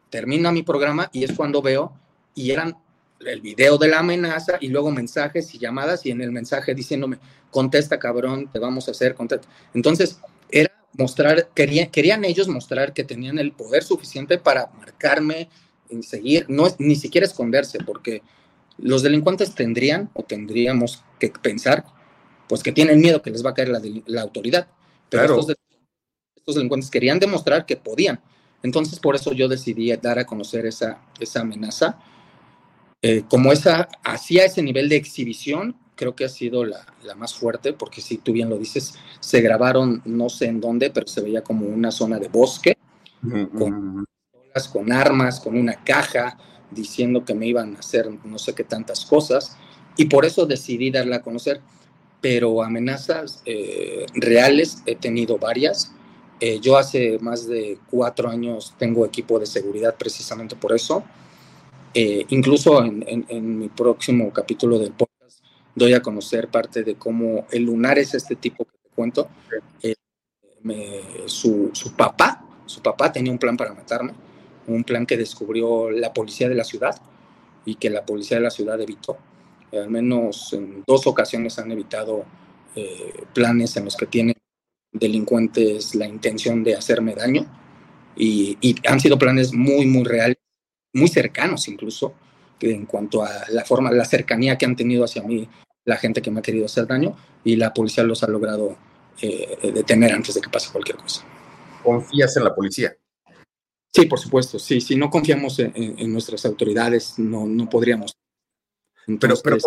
termina mi programa y es cuando veo y eran el video de la amenaza y luego mensajes y llamadas y en el mensaje diciéndome, contesta cabrón, te vamos a hacer, contesta. Entonces, era mostrar, querían, querían ellos mostrar que tenían el poder suficiente para marcarme, y seguir, no es, ni siquiera esconderse, porque los delincuentes tendrían o tendríamos que pensar, pues que tienen miedo que les va a caer la, la autoridad. Pero estos estos delincuentes querían demostrar que podían. Entonces, por eso yo decidí dar a conocer esa, esa amenaza. Eh, como esa hacía ese nivel de exhibición, creo que ha sido la, la, más fuerte, porque si tú bien lo dices, se grabaron no sé en dónde, pero se veía como una zona de bosque, con, con armas, con una caja, diciendo que me iban a hacer no sé qué tantas cosas, y por eso decidí darla a conocer. Pero amenazas eh, reales he tenido varias eh, yo hace más de cuatro años tengo equipo de seguridad precisamente por eso. Eh, incluso en, mi próximo capítulo del podcast doy a conocer parte de cómo el lunar es este tipo que te cuento. Eh, su, su, papá, su papá tenía un plan para matarme, un plan que descubrió la policía de la ciudad y que la policía de la ciudad evitó. al menos en dos ocasiones han evitado eh, planes en los que tienen delincuentes la intención de hacerme daño y, y han sido planes muy, muy reales muy cercanos incluso, en cuanto a la forma, la cercanía que han tenido hacia mí la gente que me ha querido hacer daño y la policía los ha logrado eh, detener antes de que pase cualquier cosa. ¿Confías en la policía? Sí, por supuesto, sí, si no confiamos en, nuestras autoridades, no, no podríamos. pero, pero,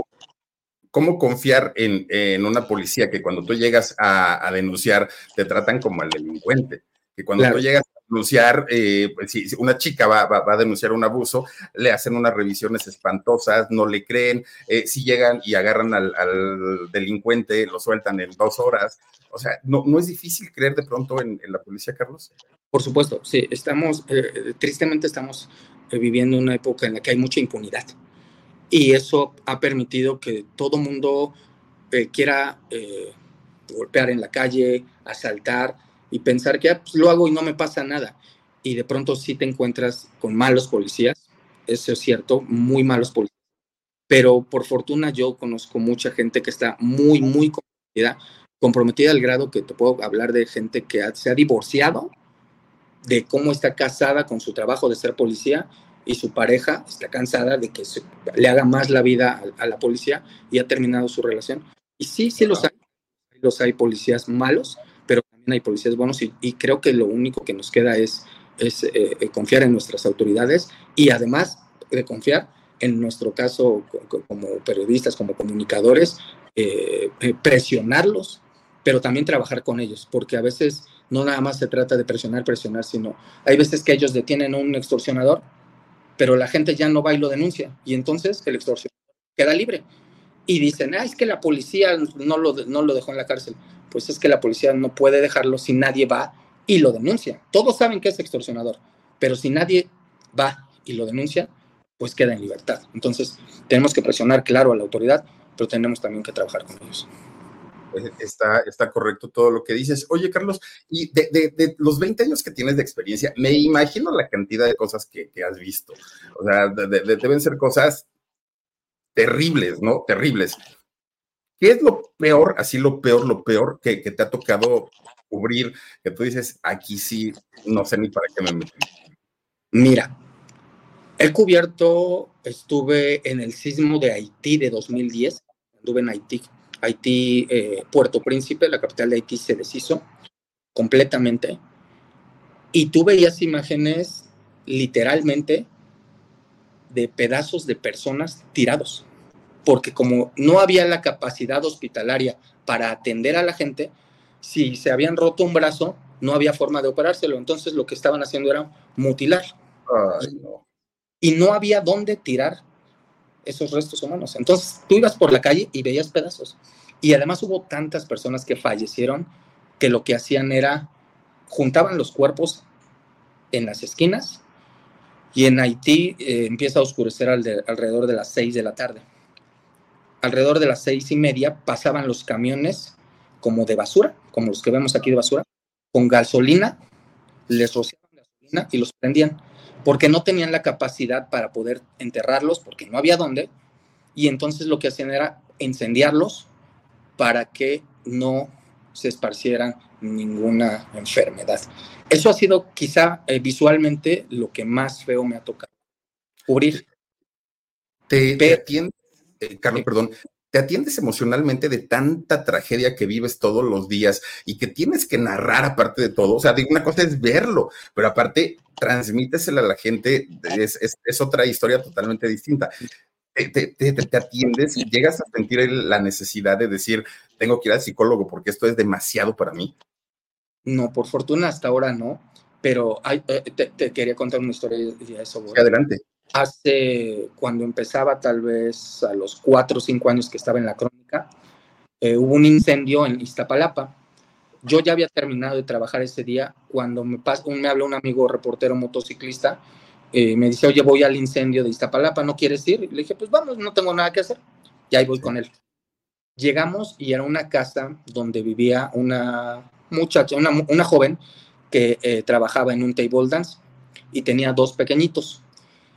¿cómo confiar en, una policía que cuando tú llegas a, denunciar te tratan como al delincuente? Que cuando tú llegas denunciar, eh, pues, si, una chica va, va, a denunciar un abuso, le hacen unas revisiones espantosas, no le creen, eh, si llegan y agarran al, delincuente, lo sueltan en dos horas. O sea, ¿no, no es difícil creer de pronto en, la policía, Carlos? Por supuesto, sí, estamos, eh, tristemente estamos viviendo una época en la que hay mucha impunidad y eso ha permitido que todo mundo quiera golpear en la calle, asaltar, y pensar que ah, pues, lo hago y no me pasa nada. Y de pronto sí te encuentras con malos policías, eso es cierto, muy malos policías. Pero por fortuna yo conozco mucha gente que está muy, muy comprometida, comprometida al grado que te puedo hablar de gente que se ha divorciado de cómo está casada con su trabajo de ser policía y su pareja está cansada de que le haga más la vida a, a, la policía y ha terminado su relación. Y sí, sí los hay, los hay policías malos, hay policías buenos y, creo que lo único que nos queda es, es eh, eh, confiar en nuestras autoridades y además de confiar en nuestro caso como periodistas, como comunicadores, eh, presionarlos, pero también trabajar con ellos, porque a veces no nada más se trata de presionar, presionar, sino hay veces que ellos detienen a un extorsionador, pero la gente ya no va y lo denuncia, y entonces el extorsionador queda libre. Y dicen, ah, es que la policía no lo, no lo dejó en la cárcel pues es que la policía no puede dejarlo si nadie va y lo denuncia. Todos saben que es extorsionador, pero si nadie va y lo denuncia, pues queda en libertad. Entonces, tenemos que presionar, claro, a la autoridad, pero tenemos también que trabajar con ellos. Pues, está, está correcto todo lo que dices. Oye, Carlos, y de, los 20 años que tienes de experiencia, me imagino la cantidad de cosas que, has visto. O sea, deben ser cosas terribles, ¿no? Terribles. ¿Qué es lo peor, así lo peor, lo peor que, te ha tocado cubrir? Que tú dices, aquí sí, no sé ni para qué me metí. Mira, he cubierto, estuve en el sismo de Haití de 2010, estuve en Haití, Haití, eh, Puerto Príncipe, la capital de Haití se deshizo completamente. Y tú veías imágenes literalmente de pedazos de personas tirados porque como no había la capacidad hospitalaria para atender a la gente, si se habían roto un brazo, no había forma de operárselo. Entonces lo que estaban haciendo era mutilar. Y no había dónde tirar esos restos humanos. Entonces tú ibas por la calle y veías pedazos. Y además hubo tantas personas que fallecieron que lo que hacían era juntaban los cuerpos en las esquinas y en Haití eh, empieza a oscurecer alrededor de las seis de la tarde. Alrededor de las seis y media pasaban los camiones como de basura, como los que vemos aquí de basura, con gasolina, les rociaban gasolina y los prendían, porque no tenían la capacidad para poder enterrarlos, porque no había dónde, y entonces lo que hacían era incendiarlos para que no se esparcieran ninguna enfermedad. Eso ha sido quizá eh, visualmente lo que más feo me ha tocado cubrir. Te, eh, Carlos, perdón, te atiendes emocionalmente de tanta tragedia que vives todos los días y que tienes que narrar aparte de todo. O sea, una cosa es verlo, pero aparte transmítesela a la gente, es, otra historia totalmente distinta. Te, atiendes y llegas a sentir la necesidad de decir, tengo que ir al psicólogo porque esto es demasiado para mí. No, por fortuna hasta ahora no, pero eh, te, quería contar una historia de eso. adelante hace, cuando empezaba tal vez a los cuatro o cinco años que estaba en la crónica, eh, hubo un incendio en Iztapalapa. Yo ya había terminado de trabajar ese día cuando me, me habla un amigo reportero motociclista eh, me dice, oye, voy al incendio de Iztapalapa, ¿no quieres ir? le dije, pues vamos, no tengo nada que hacer. Y ahí voy con él. Llegamos y era una casa donde vivía una muchacha, una, una joven que eh, trabajaba en un table dance y tenía dos pequeñitos.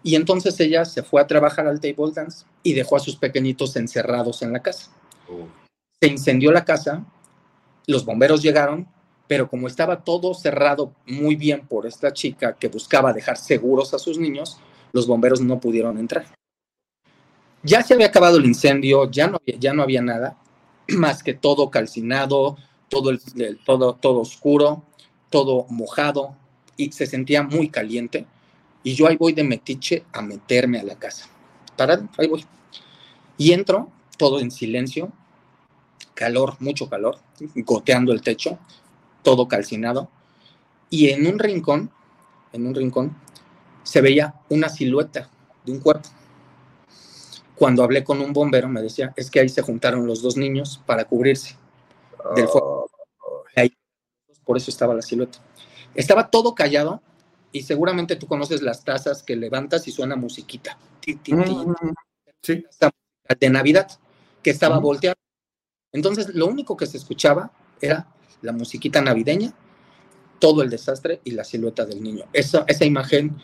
Y entonces ella se fue a trabajar al table dance y dejó a sus pequeñitos encerrados en la casa. Oh. Se incendió la casa, los bomberos llegaron, pero como estaba todo cerrado muy bien por esta chica que buscaba dejar seguros a sus niños, los bomberos no pudieron entrar. Ya se había acabado el incendio, ya no, ya no había nada, más que todo calcinado, todo, todo, todo oscuro, todo mojado, y se sentía muy caliente. Y yo ahí voy de metiche a meterme a la casa. Para, ahí voy. Y entro, todo en silencio, calor, mucho calor, goteando el techo, todo calcinado. Y en un rincón, en un rincón, se veía una silueta de un cuerpo. Cuando hablé con un bombero, me decía, es que ahí se juntaron los dos niños para cubrirse del fuego. Ahí, por eso estaba la silueta. Estaba todo callado y seguramente tú conoces las tazas que levantas y suena musiquita. Mm, sí. De Navidad, que estaba volteado. Entonces, lo único que se escuchaba era la musiquita navideña, todo el desastre y la silueta del niño. Esa, esa imagen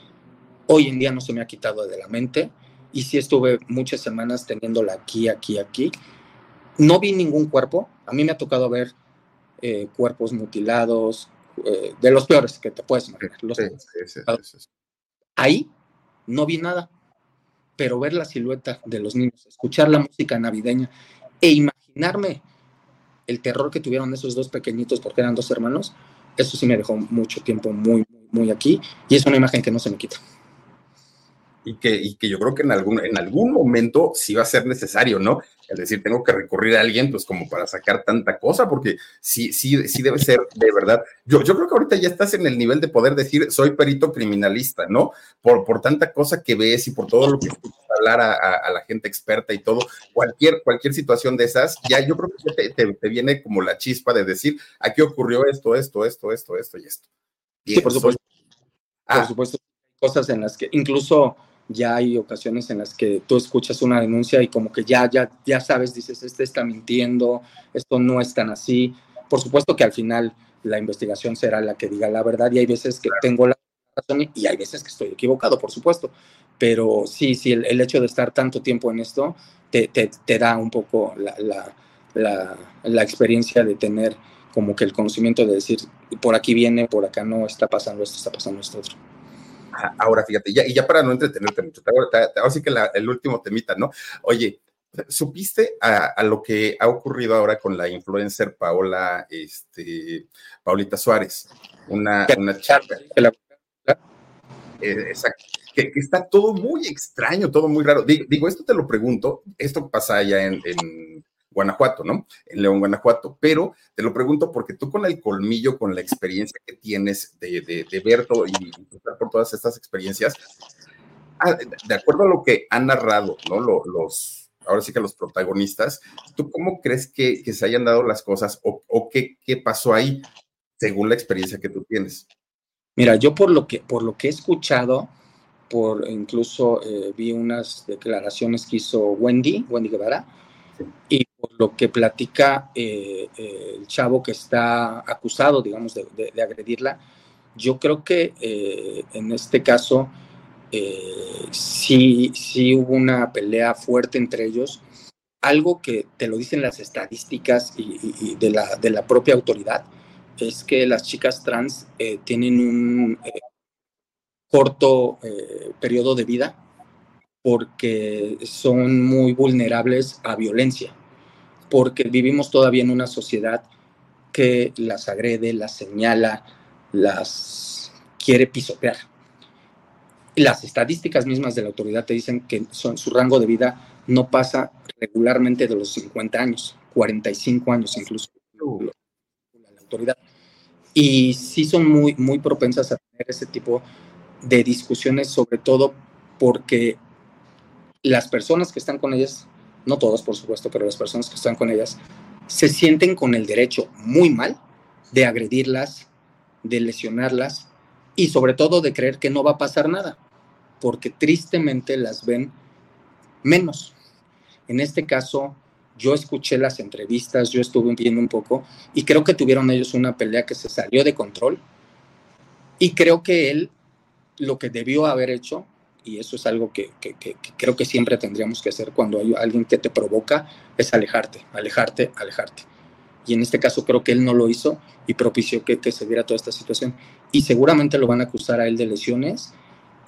hoy en día no se me ha quitado de la mente y sí estuve muchas semanas teniéndola aquí, aquí, aquí. No vi ningún cuerpo. A mí me ha tocado ver eh, cuerpos mutilados, eh, de los peores que te puedes imaginar. Ahí no vi nada, pero ver la silueta de los niños, escuchar la música navideña e imaginarme el terror que tuvieron esos dos pequeñitos porque eran dos hermanos, eso sí me dejó mucho tiempo muy, muy aquí y es una imagen que no se me quita y que, y que yo creo que en algún, en algún momento sí va a ser necesario, ¿no? Es decir, tengo que recurrir a alguien, pues como para sacar tanta cosa, porque sí, sí, sí debe ser de verdad. Yo, yo creo que ahorita ya estás en el nivel de poder decir, soy perito criminalista, ¿no? Por, por tanta cosa que ves y por todo lo que escuchas hablar a, la gente experta y todo, cualquier, cualquier situación de esas, ya yo creo que te, te, viene como la chispa de decir, aquí ocurrió esto, esto, esto, esto, esto y esto. sí, por supuesto. por ah. supuesto, cosas en las que incluso ya hay ocasiones en las que tú escuchas una denuncia y como que ya, ya, ya sabes, dices, este está mintiendo, esto no es tan así. Por supuesto que al final la investigación será la que diga la verdad y hay veces que tengo la razón y hay veces que estoy equivocado, por supuesto. Pero sí, sí, el, hecho de estar tanto tiempo en esto te, te, da un poco la, la, la, la experiencia de tener como que el conocimiento de decir, por aquí viene, por acá no, está pasando esto, está pasando esto otro. Ahora, fíjate, ya, y ya para no entretenerte mucho, ahora, sí que el último temita, ¿no? Oye, ¿supiste a, lo que ha ocurrido ahora con la influencer Paola, este, Paulita Suárez? Una, una chica. Eh, exacto. Que, está todo muy extraño, todo muy raro. Digo, esto te lo pregunto, esto pasa allá en Guanajuato, ¿no? En León, Guanajuato. Pero te lo pregunto porque tú con el colmillo, con la experiencia que tienes de, ver todo y pasar por todas estas experiencias, ah, de acuerdo a lo que han narrado, ¿no? Los, ahora sí que los protagonistas, ¿tú cómo crees que, se hayan dado las cosas o, qué, qué, pasó ahí según la experiencia que tú tienes? Mira, yo por lo que, por lo que he escuchado, por incluso eh, vi unas declaraciones que hizo Wendy, Wendy Guevara, y por lo que platica eh, eh, el chavo que está acusado, digamos, de, agredirla, yo creo que eh, en este caso sí, sí hubo una pelea fuerte entre ellos, algo que te lo dicen las estadísticas y, de, la, de, la, propia autoridad, es que las chicas trans tienen un corto periodo de vida porque son muy vulnerables a violencia, porque vivimos todavía en una sociedad que las agrede, las señala, las quiere pisotear. Las estadísticas mismas de la autoridad te dicen que su rango de vida no pasa regularmente de los 50 años, 45 años incluso. La autoridad. Y sí son muy, muy propensas a tener ese tipo de discusiones, sobre todo porque las personas que están con ellas, no todas por supuesto, pero las personas que están con ellas, se sienten con el derecho muy mal de agredirlas, de lesionarlas y sobre todo de creer que no va a pasar nada. porque tristemente las ven menos. En este caso, yo escuché las entrevistas, yo estuve viendo un poco y creo que tuvieron ellos una pelea que se salió de control y creo que él lo que debió haber hecho, y eso es algo que, creo que siempre tendríamos que hacer cuando hay alguien que te provoca, es alejarte, alejarte, alejarte. Y en este caso creo que él no lo hizo y propició que, se diera toda esta situación. Y seguramente lo van a acusar a él de lesiones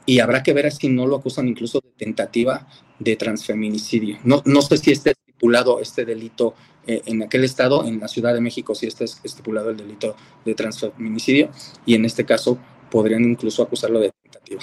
y habrá que ver si no lo acusan incluso de tentativa de transfeminicidio. No, no sé si esté estipulado este delito eh, en aquel estado, en la Ciudad de México, si está estipulado el delito de transfeminicidio y en este caso podrían incluso acusarlo de tentativa.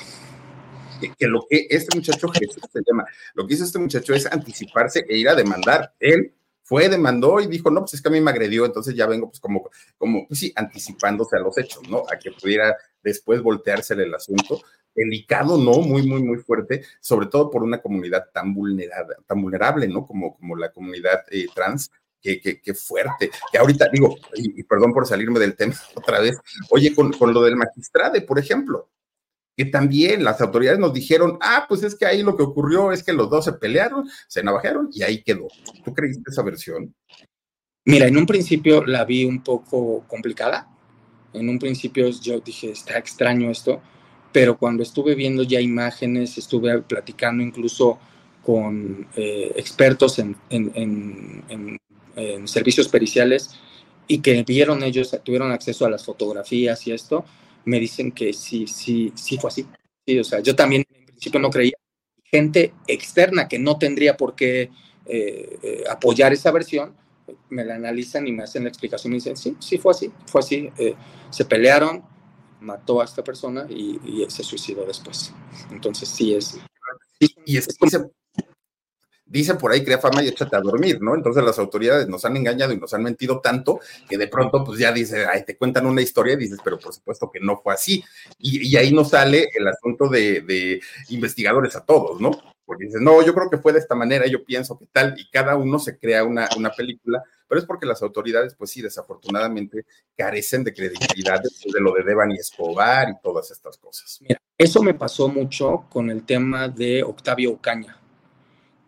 Que, lo que este muchacho, Jesús se llama, lo que hizo este muchacho es anticiparse e ir a demandar. Él fue, demandó y dijo, no, pues es que a mí me agredió, entonces ya vengo pues como, como, pues sí, anticipándose a los hechos, ¿no? A que pudiera después volteársele el asunto. Delicado, ¿no? Muy, muy, muy fuerte, sobre todo por una comunidad tan vulnerada, tan vulnerable, ¿no? Como, como la comunidad eh, trans, Qué, fuerte. Que ahorita digo, y, perdón por salirme del tema otra vez, oye, con, con, lo del magistrade, por ejemplo, que también las autoridades nos dijeron, ah, pues es que ahí lo que ocurrió es que los dos se pelearon, se navajaron y ahí quedó. ¿Tú creíste esa versión? Mira, en un principio la vi un poco complicada. En un principio yo dije, está extraño esto, pero cuando estuve viendo ya imágenes, estuve platicando incluso con eh, expertos en, en, servicios periciales y que vieron ellos, tuvieron acceso a las fotografías y esto, me dicen que sí, sí, sí fue así. Sí, o sea, yo también en principio no creía. Gente externa que no tendría por qué eh, eh, apoyar esa versión, me la analizan y me hacen la explicación me dicen, sí, sí fue así, fue así. Eh, se pelearon, mató a esta persona y, se suicidó después. Entonces sí es... Y, es, dicen por ahí, crea fama y échate a dormir, ¿no? Entonces las autoridades nos han engañado y nos han mentido tanto que de pronto pues ya dice, ay, te cuentan una historia y dices, pero por supuesto que no fue así. Y, ahí nos sale el asunto de, investigadores a todos, ¿no? Porque dices, no, yo creo que fue de esta manera, yo pienso que tal, y cada uno se crea una, película, pero es porque las autoridades, pues sí, desafortunadamente carecen de credibilidad de lo de Devan y Escobar y todas estas cosas. Mira, eso me pasó mucho con el tema de Octavio Ocaña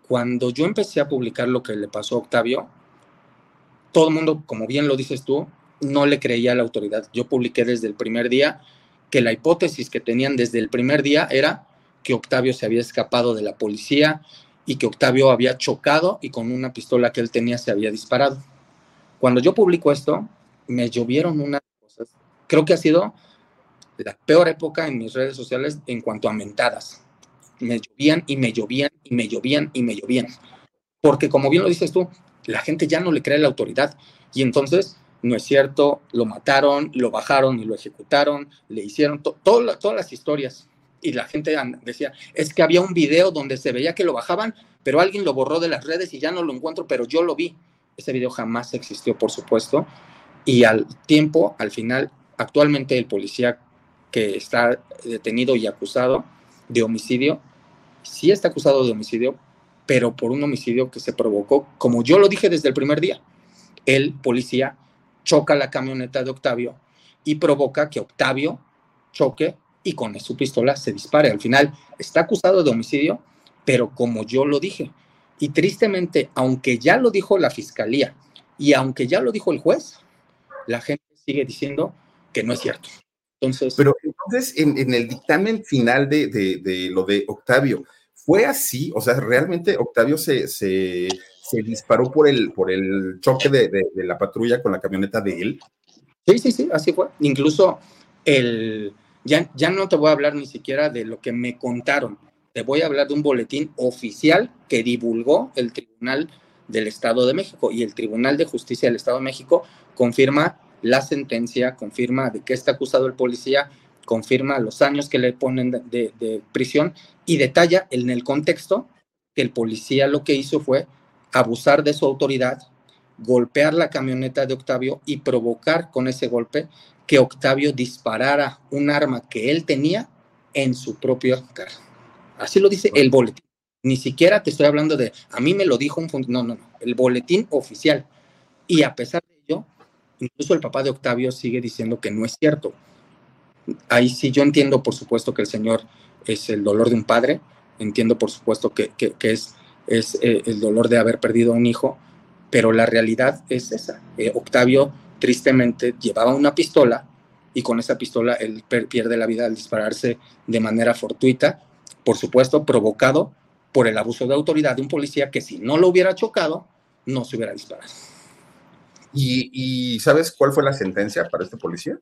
cuando yo empecé a publicar lo que le pasó a Octavio, todo el mundo, como bien lo dices tú, no le creía a la autoridad. Yo publiqué desde el primer día que la hipótesis que tenían desde el primer día era que Octavio se había escapado de la policía y que Octavio había chocado y con una pistola que él tenía se había disparado. Cuando yo publico esto, me llovieron unas cosas. Creo que ha sido la peor época en mis redes sociales en cuanto a mentadas me llovían y me llovían y me llovían y me llovían. Porque como bien lo dices tú, la gente ya no le cree a la autoridad. Y entonces, no es cierto, lo mataron, lo bajaron y lo ejecutaron, le hicieron todas las historias. Y la gente decía, es que había un video donde se veía que lo bajaban, pero alguien lo borró de las redes y ya no lo encuentro, pero yo lo vi. Ese video jamás existió, por supuesto. Y al tiempo, al final, actualmente el policía que está detenido y acusado de homicidio, sí está acusado de homicidio, pero por un homicidio que se provocó, como yo lo dije desde el primer día. El policía choca la camioneta de Octavio y provoca que Octavio choque y con su pistola se dispare. Al final está acusado de homicidio, pero como yo lo dije, y tristemente, aunque ya lo dijo la fiscalía y aunque ya lo dijo el juez, la gente sigue diciendo que no es cierto. Pero entonces, en, el dictamen final de, lo de Octavio, ¿fue así? O sea, ¿realmente Octavio se, se, disparó por el, por el choque de, la patrulla con la camioneta de él? Sí, sí, sí, así fue. Incluso el, ya, ya no te voy a hablar ni siquiera de lo que me contaron. Te voy a hablar de un boletín oficial que divulgó el Tribunal del Estado de México y el Tribunal de Justicia del Estado de México confirma la sentencia, confirma de qué está acusado el policía, confirma los años que le ponen de, prisión y detalla en el contexto que el policía lo que hizo fue abusar de su autoridad, golpear la camioneta de Octavio y provocar con ese golpe que Octavio disparara un arma que él tenía en su propia cara. Así lo dice el boletín. Ni siquiera te estoy hablando de, a mí me lo dijo un no, no, no, el boletín oficial. Y a pesar de Incluso el papá de Octavio sigue diciendo que no es cierto. ahí sí yo entiendo, por supuesto, que el Señor es el dolor de un padre, entiendo, por supuesto, que, es, es eh, el dolor de haber perdido a un hijo, pero la realidad es esa. Eh, Octavio, tristemente, llevaba una pistola y con esa pistola él pierde la vida al dispararse de manera fortuita, por supuesto, provocado por el abuso de autoridad de un policía que si no lo hubiera chocado, no se hubiera disparado. ¿Y, sabes cuál fue la sentencia para este policía?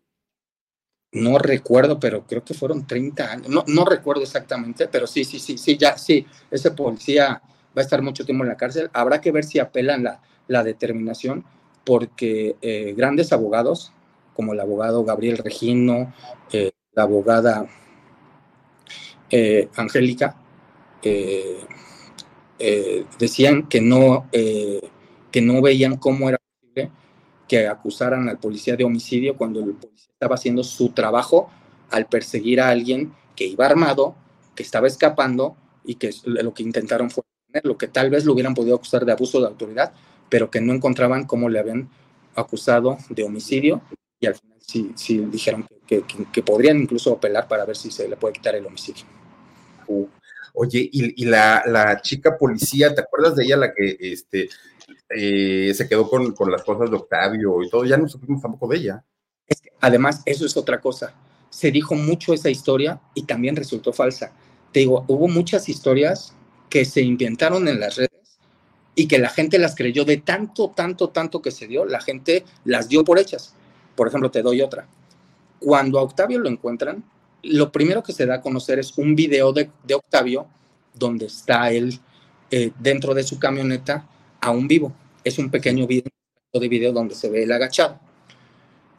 No recuerdo, pero creo que fueron 30 años. No, no recuerdo exactamente, pero sí, sí, sí, sí, ya, sí. Ese policía va a estar mucho tiempo en la cárcel. Habrá que ver si apelan la, la determinación, porque eh, grandes abogados, como el abogado Gabriel Regino, eh, la abogada eh, Angélica, eh, decían que no, que no veían cómo era posible que acusaran al policía de homicidio cuando el policía estaba haciendo su trabajo al perseguir a alguien que iba armado, que estaba escapando y que lo que intentaron fue lo que tal vez lo hubieran podido acusar de abuso de autoridad, pero que no encontraban cómo le habían acusado de homicidio y al final sí, sí dijeron que, que, podrían incluso apelar para ver si se le puede quitar el homicidio. Uh, Oye, y, la, chica policía, ¿te acuerdas de ella la que este, eh, se quedó con, las cosas de Octavio y todo? Ya no supimos tampoco de ella. además, eso es otra cosa. Se dijo mucho esa historia y también resultó falsa. Te digo, hubo muchas historias que se inventaron en las redes y que la gente las creyó de tanto, tanto, tanto que se dio, la gente las dio por hechas. Por ejemplo, te doy otra. Cuando a Octavio lo encuentran, lo primero que se da a conocer es un video de, Octavio donde está él eh, dentro de su camioneta aún vivo. Es un pequeño video de video donde se ve el agachado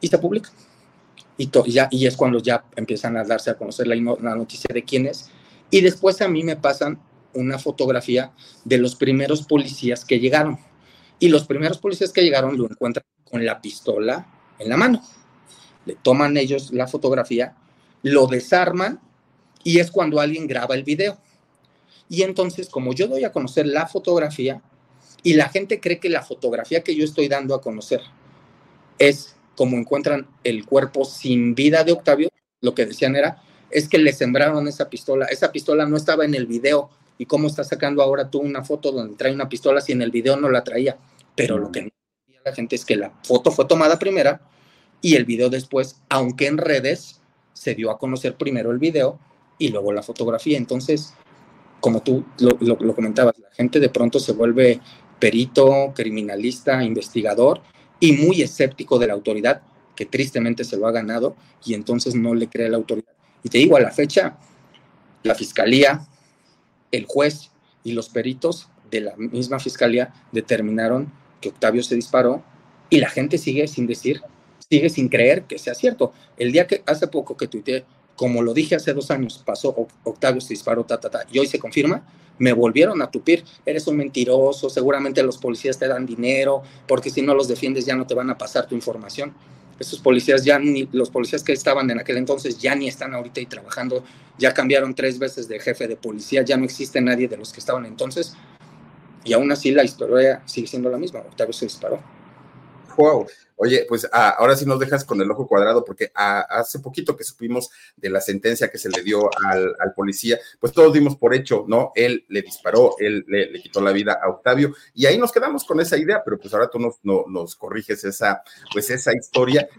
y se publica. Y, ya, y es cuando ya empiezan a darse a conocer la, la noticia de quién es. Y después a mí me pasan una fotografía de los primeros policías que llegaron. Y los primeros policías que llegaron lo encuentran con la pistola en la mano. Le toman ellos la fotografía lo desarman y es cuando alguien graba el video. Y entonces, como yo doy a conocer la fotografía y la gente cree que la fotografía que yo estoy dando a conocer es como encuentran el cuerpo sin vida de Octavio, lo que decían era, es que le sembraron esa pistola. Esa pistola no estaba en el video. ¿Y cómo está sacando ahora tú una foto donde trae una pistola si en el video no la traía? Pero lo que no decía la gente es que la foto fue tomada primera y el video después, aunque en redes, se dio a conocer primero el video y luego la fotografía. Entonces, como tú lo, comentabas, la gente de pronto se vuelve perito, criminalista, investigador y muy escéptico de la autoridad, que tristemente se lo ha ganado y entonces no le cree la autoridad. Y te digo, a la fecha, la fiscalía, el juez y los peritos de la misma fiscalía determinaron que Octavio se disparó y la gente sigue sin decir sigue sin creer que sea cierto. El día que hace poco que tuiteé, como lo dije hace dos años, pasó Octavio se disparó, ta, ta, ta, y hoy se confirma, me volvieron a tupir, eres un mentiroso, seguramente los policías te dan dinero, porque si no los defiendes ya no te van a pasar tu información. Esos policías ya ni, los policías que estaban en aquel entonces ya ni están ahorita y trabajando, ya cambiaron tres veces de jefe de policía, ya no existe nadie de los que estaban entonces, y aún así la historia sigue siendo la misma, Octavio se disparó. Oye, pues ah, ahora sí nos dejas con el ojo cuadrado, porque ah, hace poquito que supimos de la sentencia que se le dio al, policía, pues todos dimos por hecho, ¿no? Él le disparó, él le, quitó la vida a Octavio, y ahí nos quedamos con esa idea, pero pues ahora tú nos, nos corriges esa, pues esa historia.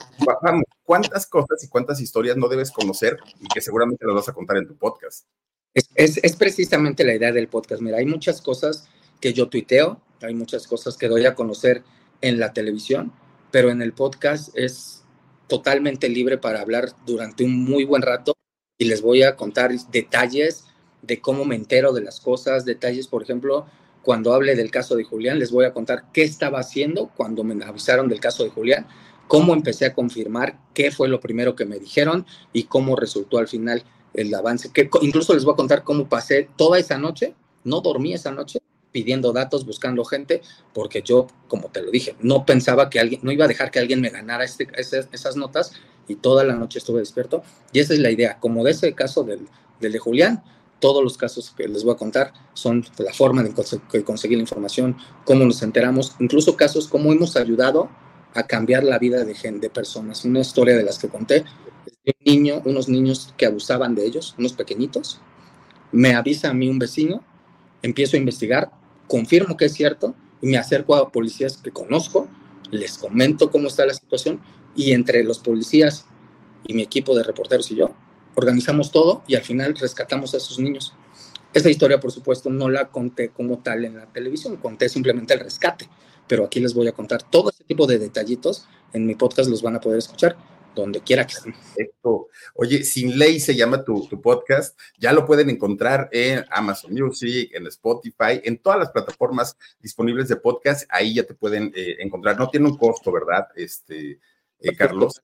Vamos, ¿cuántas cosas y cuántas historias no debes conocer y que seguramente las vas a contar en tu podcast? Es, es precisamente la idea del podcast. Mira, hay muchas cosas que yo tuiteo, hay muchas cosas que doy a conocer en la televisión, pero en el podcast es totalmente libre para hablar durante un muy buen rato y les voy a contar detalles de cómo me entero de las cosas, detalles, por ejemplo, cuando hable del caso de Julián, les voy a contar qué estaba haciendo cuando me avisaron del caso de Julián, cómo empecé a confirmar qué fue lo primero que me dijeron y cómo resultó al final el avance. Que incluso les voy a contar cómo pasé toda esa noche, no dormí esa noche, pidiendo datos, buscando gente, porque yo, como te lo dije, no pensaba que alguien, no iba a dejar que alguien me ganara este, esas, notas y toda la noche estuve despierto. Y esa es la idea, como de ese caso del, de Julián, todos los casos que les voy a contar son la forma de conseguir la información, cómo nos enteramos, incluso casos cómo hemos ayudado a cambiar la vida de, gente, de personas. Una historia de las que conté niño, unos niños que abusaban de ellos, unos pequeñitos. Me avisa a mí un vecino, empiezo a investigar, confirmo que es cierto y me acerco a policías que conozco, les comento cómo está la situación y entre los policías y mi equipo de reporteros y yo organizamos todo y al final rescatamos a esos niños. Esa historia, por supuesto, no la conté como tal en la televisión, conté simplemente el rescate, pero aquí les voy a contar todo ese tipo de detallitos. En mi podcast los van a poder escuchar donde quiera que estén. Oye, Sin Ley se llama tu, podcast. Ya lo pueden encontrar en Amazon Music, en Spotify, en todas las plataformas disponibles de podcast. Ahí ya te pueden eh, encontrar. No tiene un costo, ¿verdad, este, eh, Carlos?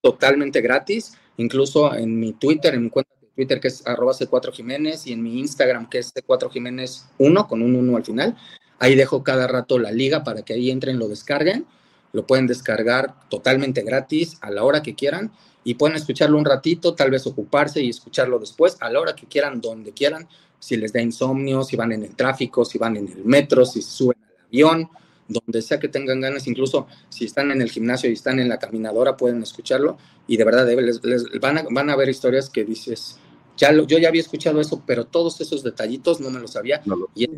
Totalmente gratis. Incluso en mi Twitter, en mi cuenta de Twitter que es arroba C4 Jiménez y en mi Instagram que es C4 Jiménez 1 con un 1 al final. Ahí dejo cada rato la liga para que ahí entren, lo descarguen lo pueden descargar totalmente gratis a la hora que quieran y pueden escucharlo un ratito, tal vez ocuparse y escucharlo después a la hora que quieran, donde quieran, si les da insomnio, si van en el tráfico, si van en el metro, si suben al avión, donde sea que tengan ganas, incluso si están en el gimnasio y están en la caminadora, pueden escucharlo. Y de verdad les, van, a, van a ver historias que dices, ya yo ya había escuchado eso, pero todos esos detallitos no me los sabía. y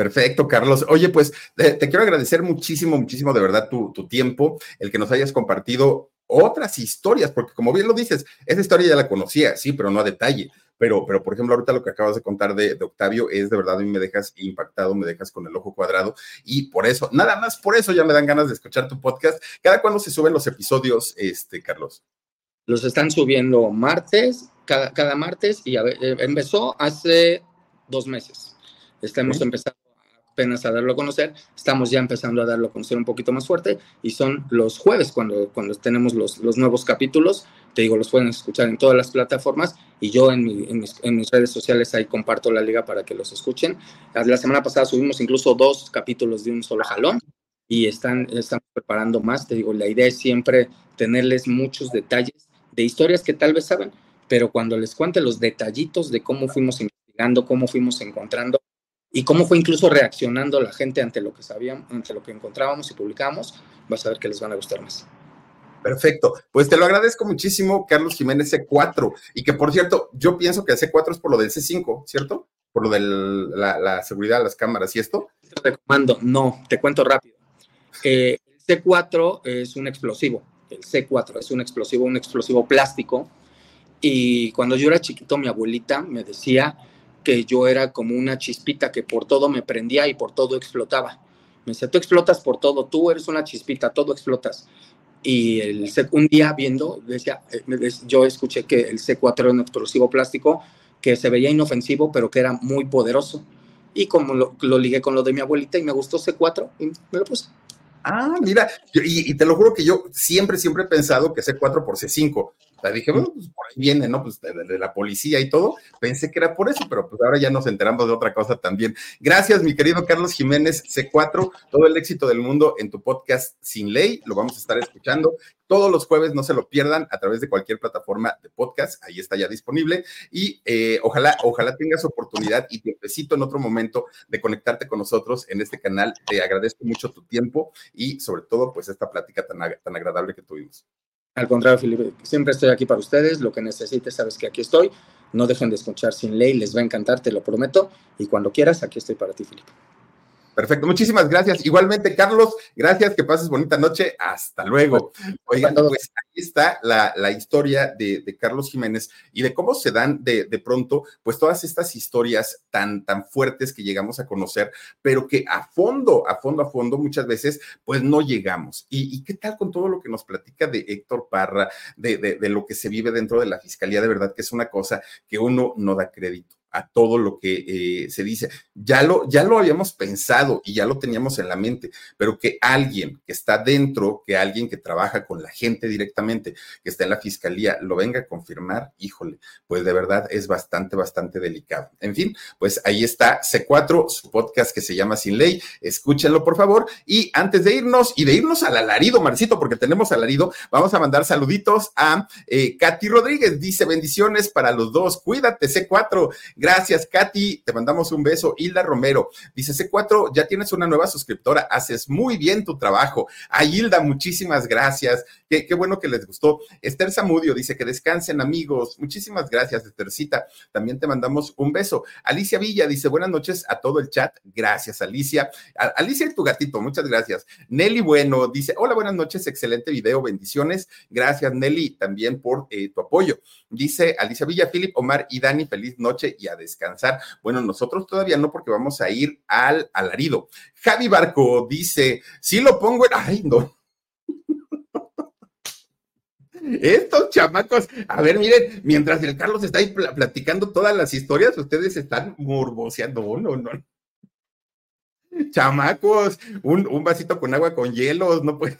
Perfecto, Carlos. Oye, pues te, quiero agradecer muchísimo, muchísimo de verdad tu, tiempo, el que nos hayas compartido otras historias, porque como bien lo dices, esa historia ya la conocía, sí, pero no a detalle. Pero, pero por ejemplo, ahorita lo que acabas de contar de, Octavio es de verdad, a mí me dejas impactado, me dejas con el ojo cuadrado y por eso, nada más por eso ya me dan ganas de escuchar tu podcast. ¿Cada cuándo se suben los episodios, este, Carlos? Los están subiendo martes, cada, cada martes y eh, empezó hace dos meses. Estamos empezando apenas a darlo a conocer, estamos ya empezando a darlo a conocer un poquito más fuerte y son los jueves cuando, cuando tenemos los, los nuevos capítulos, te digo, los pueden escuchar en todas las plataformas y yo en, mis, redes sociales ahí comparto la liga para que los escuchen. La semana pasada subimos incluso dos capítulos de un solo jalón y están, están preparando más, te digo, la idea es siempre tenerles muchos detalles de historias que tal vez saben, pero cuando les cuente los detallitos de cómo fuimos investigando, cómo fuimos encontrando, y cómo fue incluso reaccionando la gente ante lo que sabíamos, ante lo que encontrábamos y publicamos, vas a ver que les van a gustar más. Perfecto. Pues te lo agradezco muchísimo, Carlos Jiménez C4. Y que por cierto, yo pienso que el C4 es por lo del C5, ¿cierto? Por lo de la, seguridad de las cámaras y esto. Te comando, no, te cuento rápido. Eh, el C4 es un explosivo. El C4 es un explosivo, un explosivo plástico. Y cuando yo era chiquito, mi abuelita me decía que yo era como una chispita que por todo me prendía y por todo explotaba. Me decía, tú explotas por todo, tú eres una chispita, todo explotas. Y el, un día viendo, decía, eh, yo escuché que el C4 era un explosivo plástico que se veía inofensivo, pero que era muy poderoso. Y como lo, lo ligué con lo de mi abuelita y me gustó C4, y me lo puse. Ah, mira, y, te lo juro que yo siempre, siempre he pensado que C4 por C5. O dije, bueno, pues por ahí viene, ¿no? Pues de, la policía y todo. Pensé que era por eso, pero pues ahora ya nos enteramos de otra cosa también. Gracias, mi querido Carlos Jiménez C4. Todo el éxito del mundo en tu podcast Sin Ley. Lo vamos a estar escuchando todos los jueves, no se lo pierdan a través de cualquier plataforma de podcast. Ahí está ya disponible. Y eh, ojalá, ojalá tengas oportunidad y tiempecito en otro momento de conectarte con nosotros en este canal. Te agradezco mucho tu tiempo y sobre todo, pues esta plática tan, tan agradable que tuvimos. Al contrario, Felipe, siempre estoy aquí para ustedes. Lo que necesites, sabes que aquí estoy. No dejen de escuchar Sin Ley, les va a encantar, te lo prometo. Y cuando quieras, aquí estoy para ti, Felipe. Perfecto, muchísimas gracias. Igualmente, Carlos, gracias, que pases bonita noche. Hasta luego. Oigan, pues ahí está la, historia de, Carlos Jiménez y de cómo se dan de, pronto, pues todas estas historias tan, tan fuertes que llegamos a conocer, pero que a fondo, a fondo, a fondo, muchas veces, pues no llegamos. ¿Y, qué tal con todo lo que nos platica de Héctor Parra, de, de lo que se vive dentro de la fiscalía? De verdad que es una cosa que uno no da crédito a todo lo que eh, se dice. Ya lo, ya lo habíamos pensado y ya lo teníamos en la mente, pero que alguien que está dentro, que alguien que trabaja con la gente directamente, que está en la fiscalía, lo venga a confirmar, híjole, pues de verdad es bastante, bastante delicado. En fin, pues ahí está C4, su podcast que se llama Sin Ley. Escúchenlo, por favor. Y antes de irnos y de irnos al alarido, Marcito, porque tenemos alarido, vamos a mandar saluditos a eh, Katy Rodríguez. Dice bendiciones para los dos. Cuídate, C4 Gracias, Katy. Te mandamos un beso. Hilda Romero dice: C4, ya tienes una nueva suscriptora. Haces muy bien tu trabajo. A Hilda, muchísimas gracias. Qué, bueno que les gustó. Esther Zamudio dice que descansen, amigos. Muchísimas gracias, Esthercita. También te mandamos un beso. Alicia Villa dice: Buenas noches a todo el chat. Gracias, Alicia. Alicia y tu gatito, muchas gracias. Nelly Bueno dice: Hola, buenas noches. Excelente video. Bendiciones. Gracias, Nelly, también por eh, tu apoyo. Dice Alicia Villa, Philip, Omar y Dani, feliz noche y a descansar. Bueno, nosotros todavía no, porque vamos a ir al alarido. Javi Barco dice: Sí lo pongo en. Ay, no. Estos chamacos, a ver, miren, mientras el Carlos está ahí platicando todas las historias, ustedes están morboseando, no, no. Chamacos, un, un vasito con agua con hielos, no puede.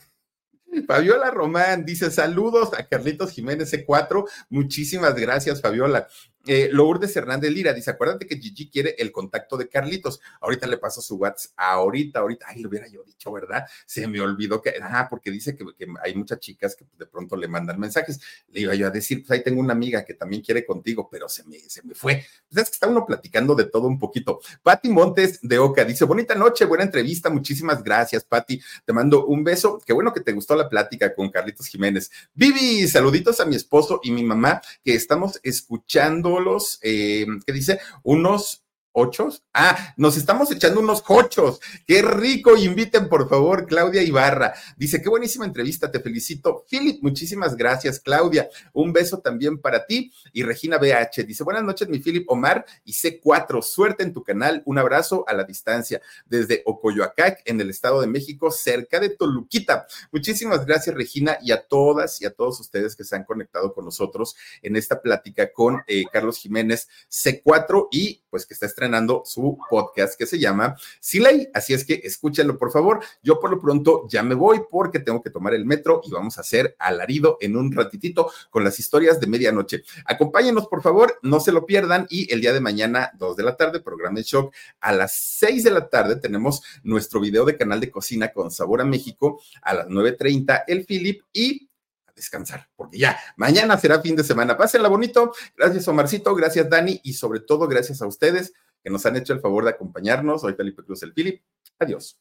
Fabiola Román dice saludos a Carlitos Jiménez C4. Muchísimas gracias, Fabiola. Eh, Lourdes Hernández Lira dice: Acuérdate que Gigi quiere el contacto de Carlitos. Ahorita le paso su WhatsApp. Ahorita, ahorita. Ay, lo hubiera yo dicho, ¿verdad? Se me olvidó que. Ah, porque dice que, hay muchas chicas que de pronto le mandan mensajes. Le iba yo a decir: Pues ahí tengo una amiga que también quiere contigo, pero se me, se me fue. Pues es que está uno platicando de todo un poquito. Patti Montes de Oca dice: Bonita noche, buena entrevista. Muchísimas gracias, Patti. Te mando un beso. Qué bueno que te gustó la plática con Carlitos Jiménez. Vivi, saluditos a mi esposo y mi mamá que estamos escuchando los, eh, ¿qué dice? Unos ¿Ochos? Ah, nos estamos echando unos cochos. Qué rico. Inviten, por favor, Claudia Ibarra. Dice, qué buenísima entrevista, te felicito. Philip, muchísimas gracias, Claudia. Un beso también para ti. Y Regina BH dice, buenas noches, mi Philip Omar y C4. Suerte en tu canal. Un abrazo a la distancia desde Ocoyoacac, en el Estado de México, cerca de Toluquita. Muchísimas gracias, Regina, y a todas y a todos ustedes que se han conectado con nosotros en esta plática con eh, Carlos Jiménez C4 y pues que está estrenando su podcast que se llama Siley. Así es que escúchenlo, por favor. Yo por lo pronto ya me voy porque tengo que tomar el metro y vamos a hacer alarido en un ratitito con las historias de medianoche. Acompáñenos, por favor, no se lo pierdan. Y el día de mañana, dos de la tarde, programa de shock. A las seis de la tarde tenemos nuestro video de canal de cocina con sabor a México. A las 9.30, el Philip y descansar, porque ya mañana será fin de semana. Pásenla bonito. Gracias, Omarcito. Gracias, Dani. Y sobre todo, gracias a ustedes que nos han hecho el favor de acompañarnos. Soy Felipe Cruz, el Philip. Adiós.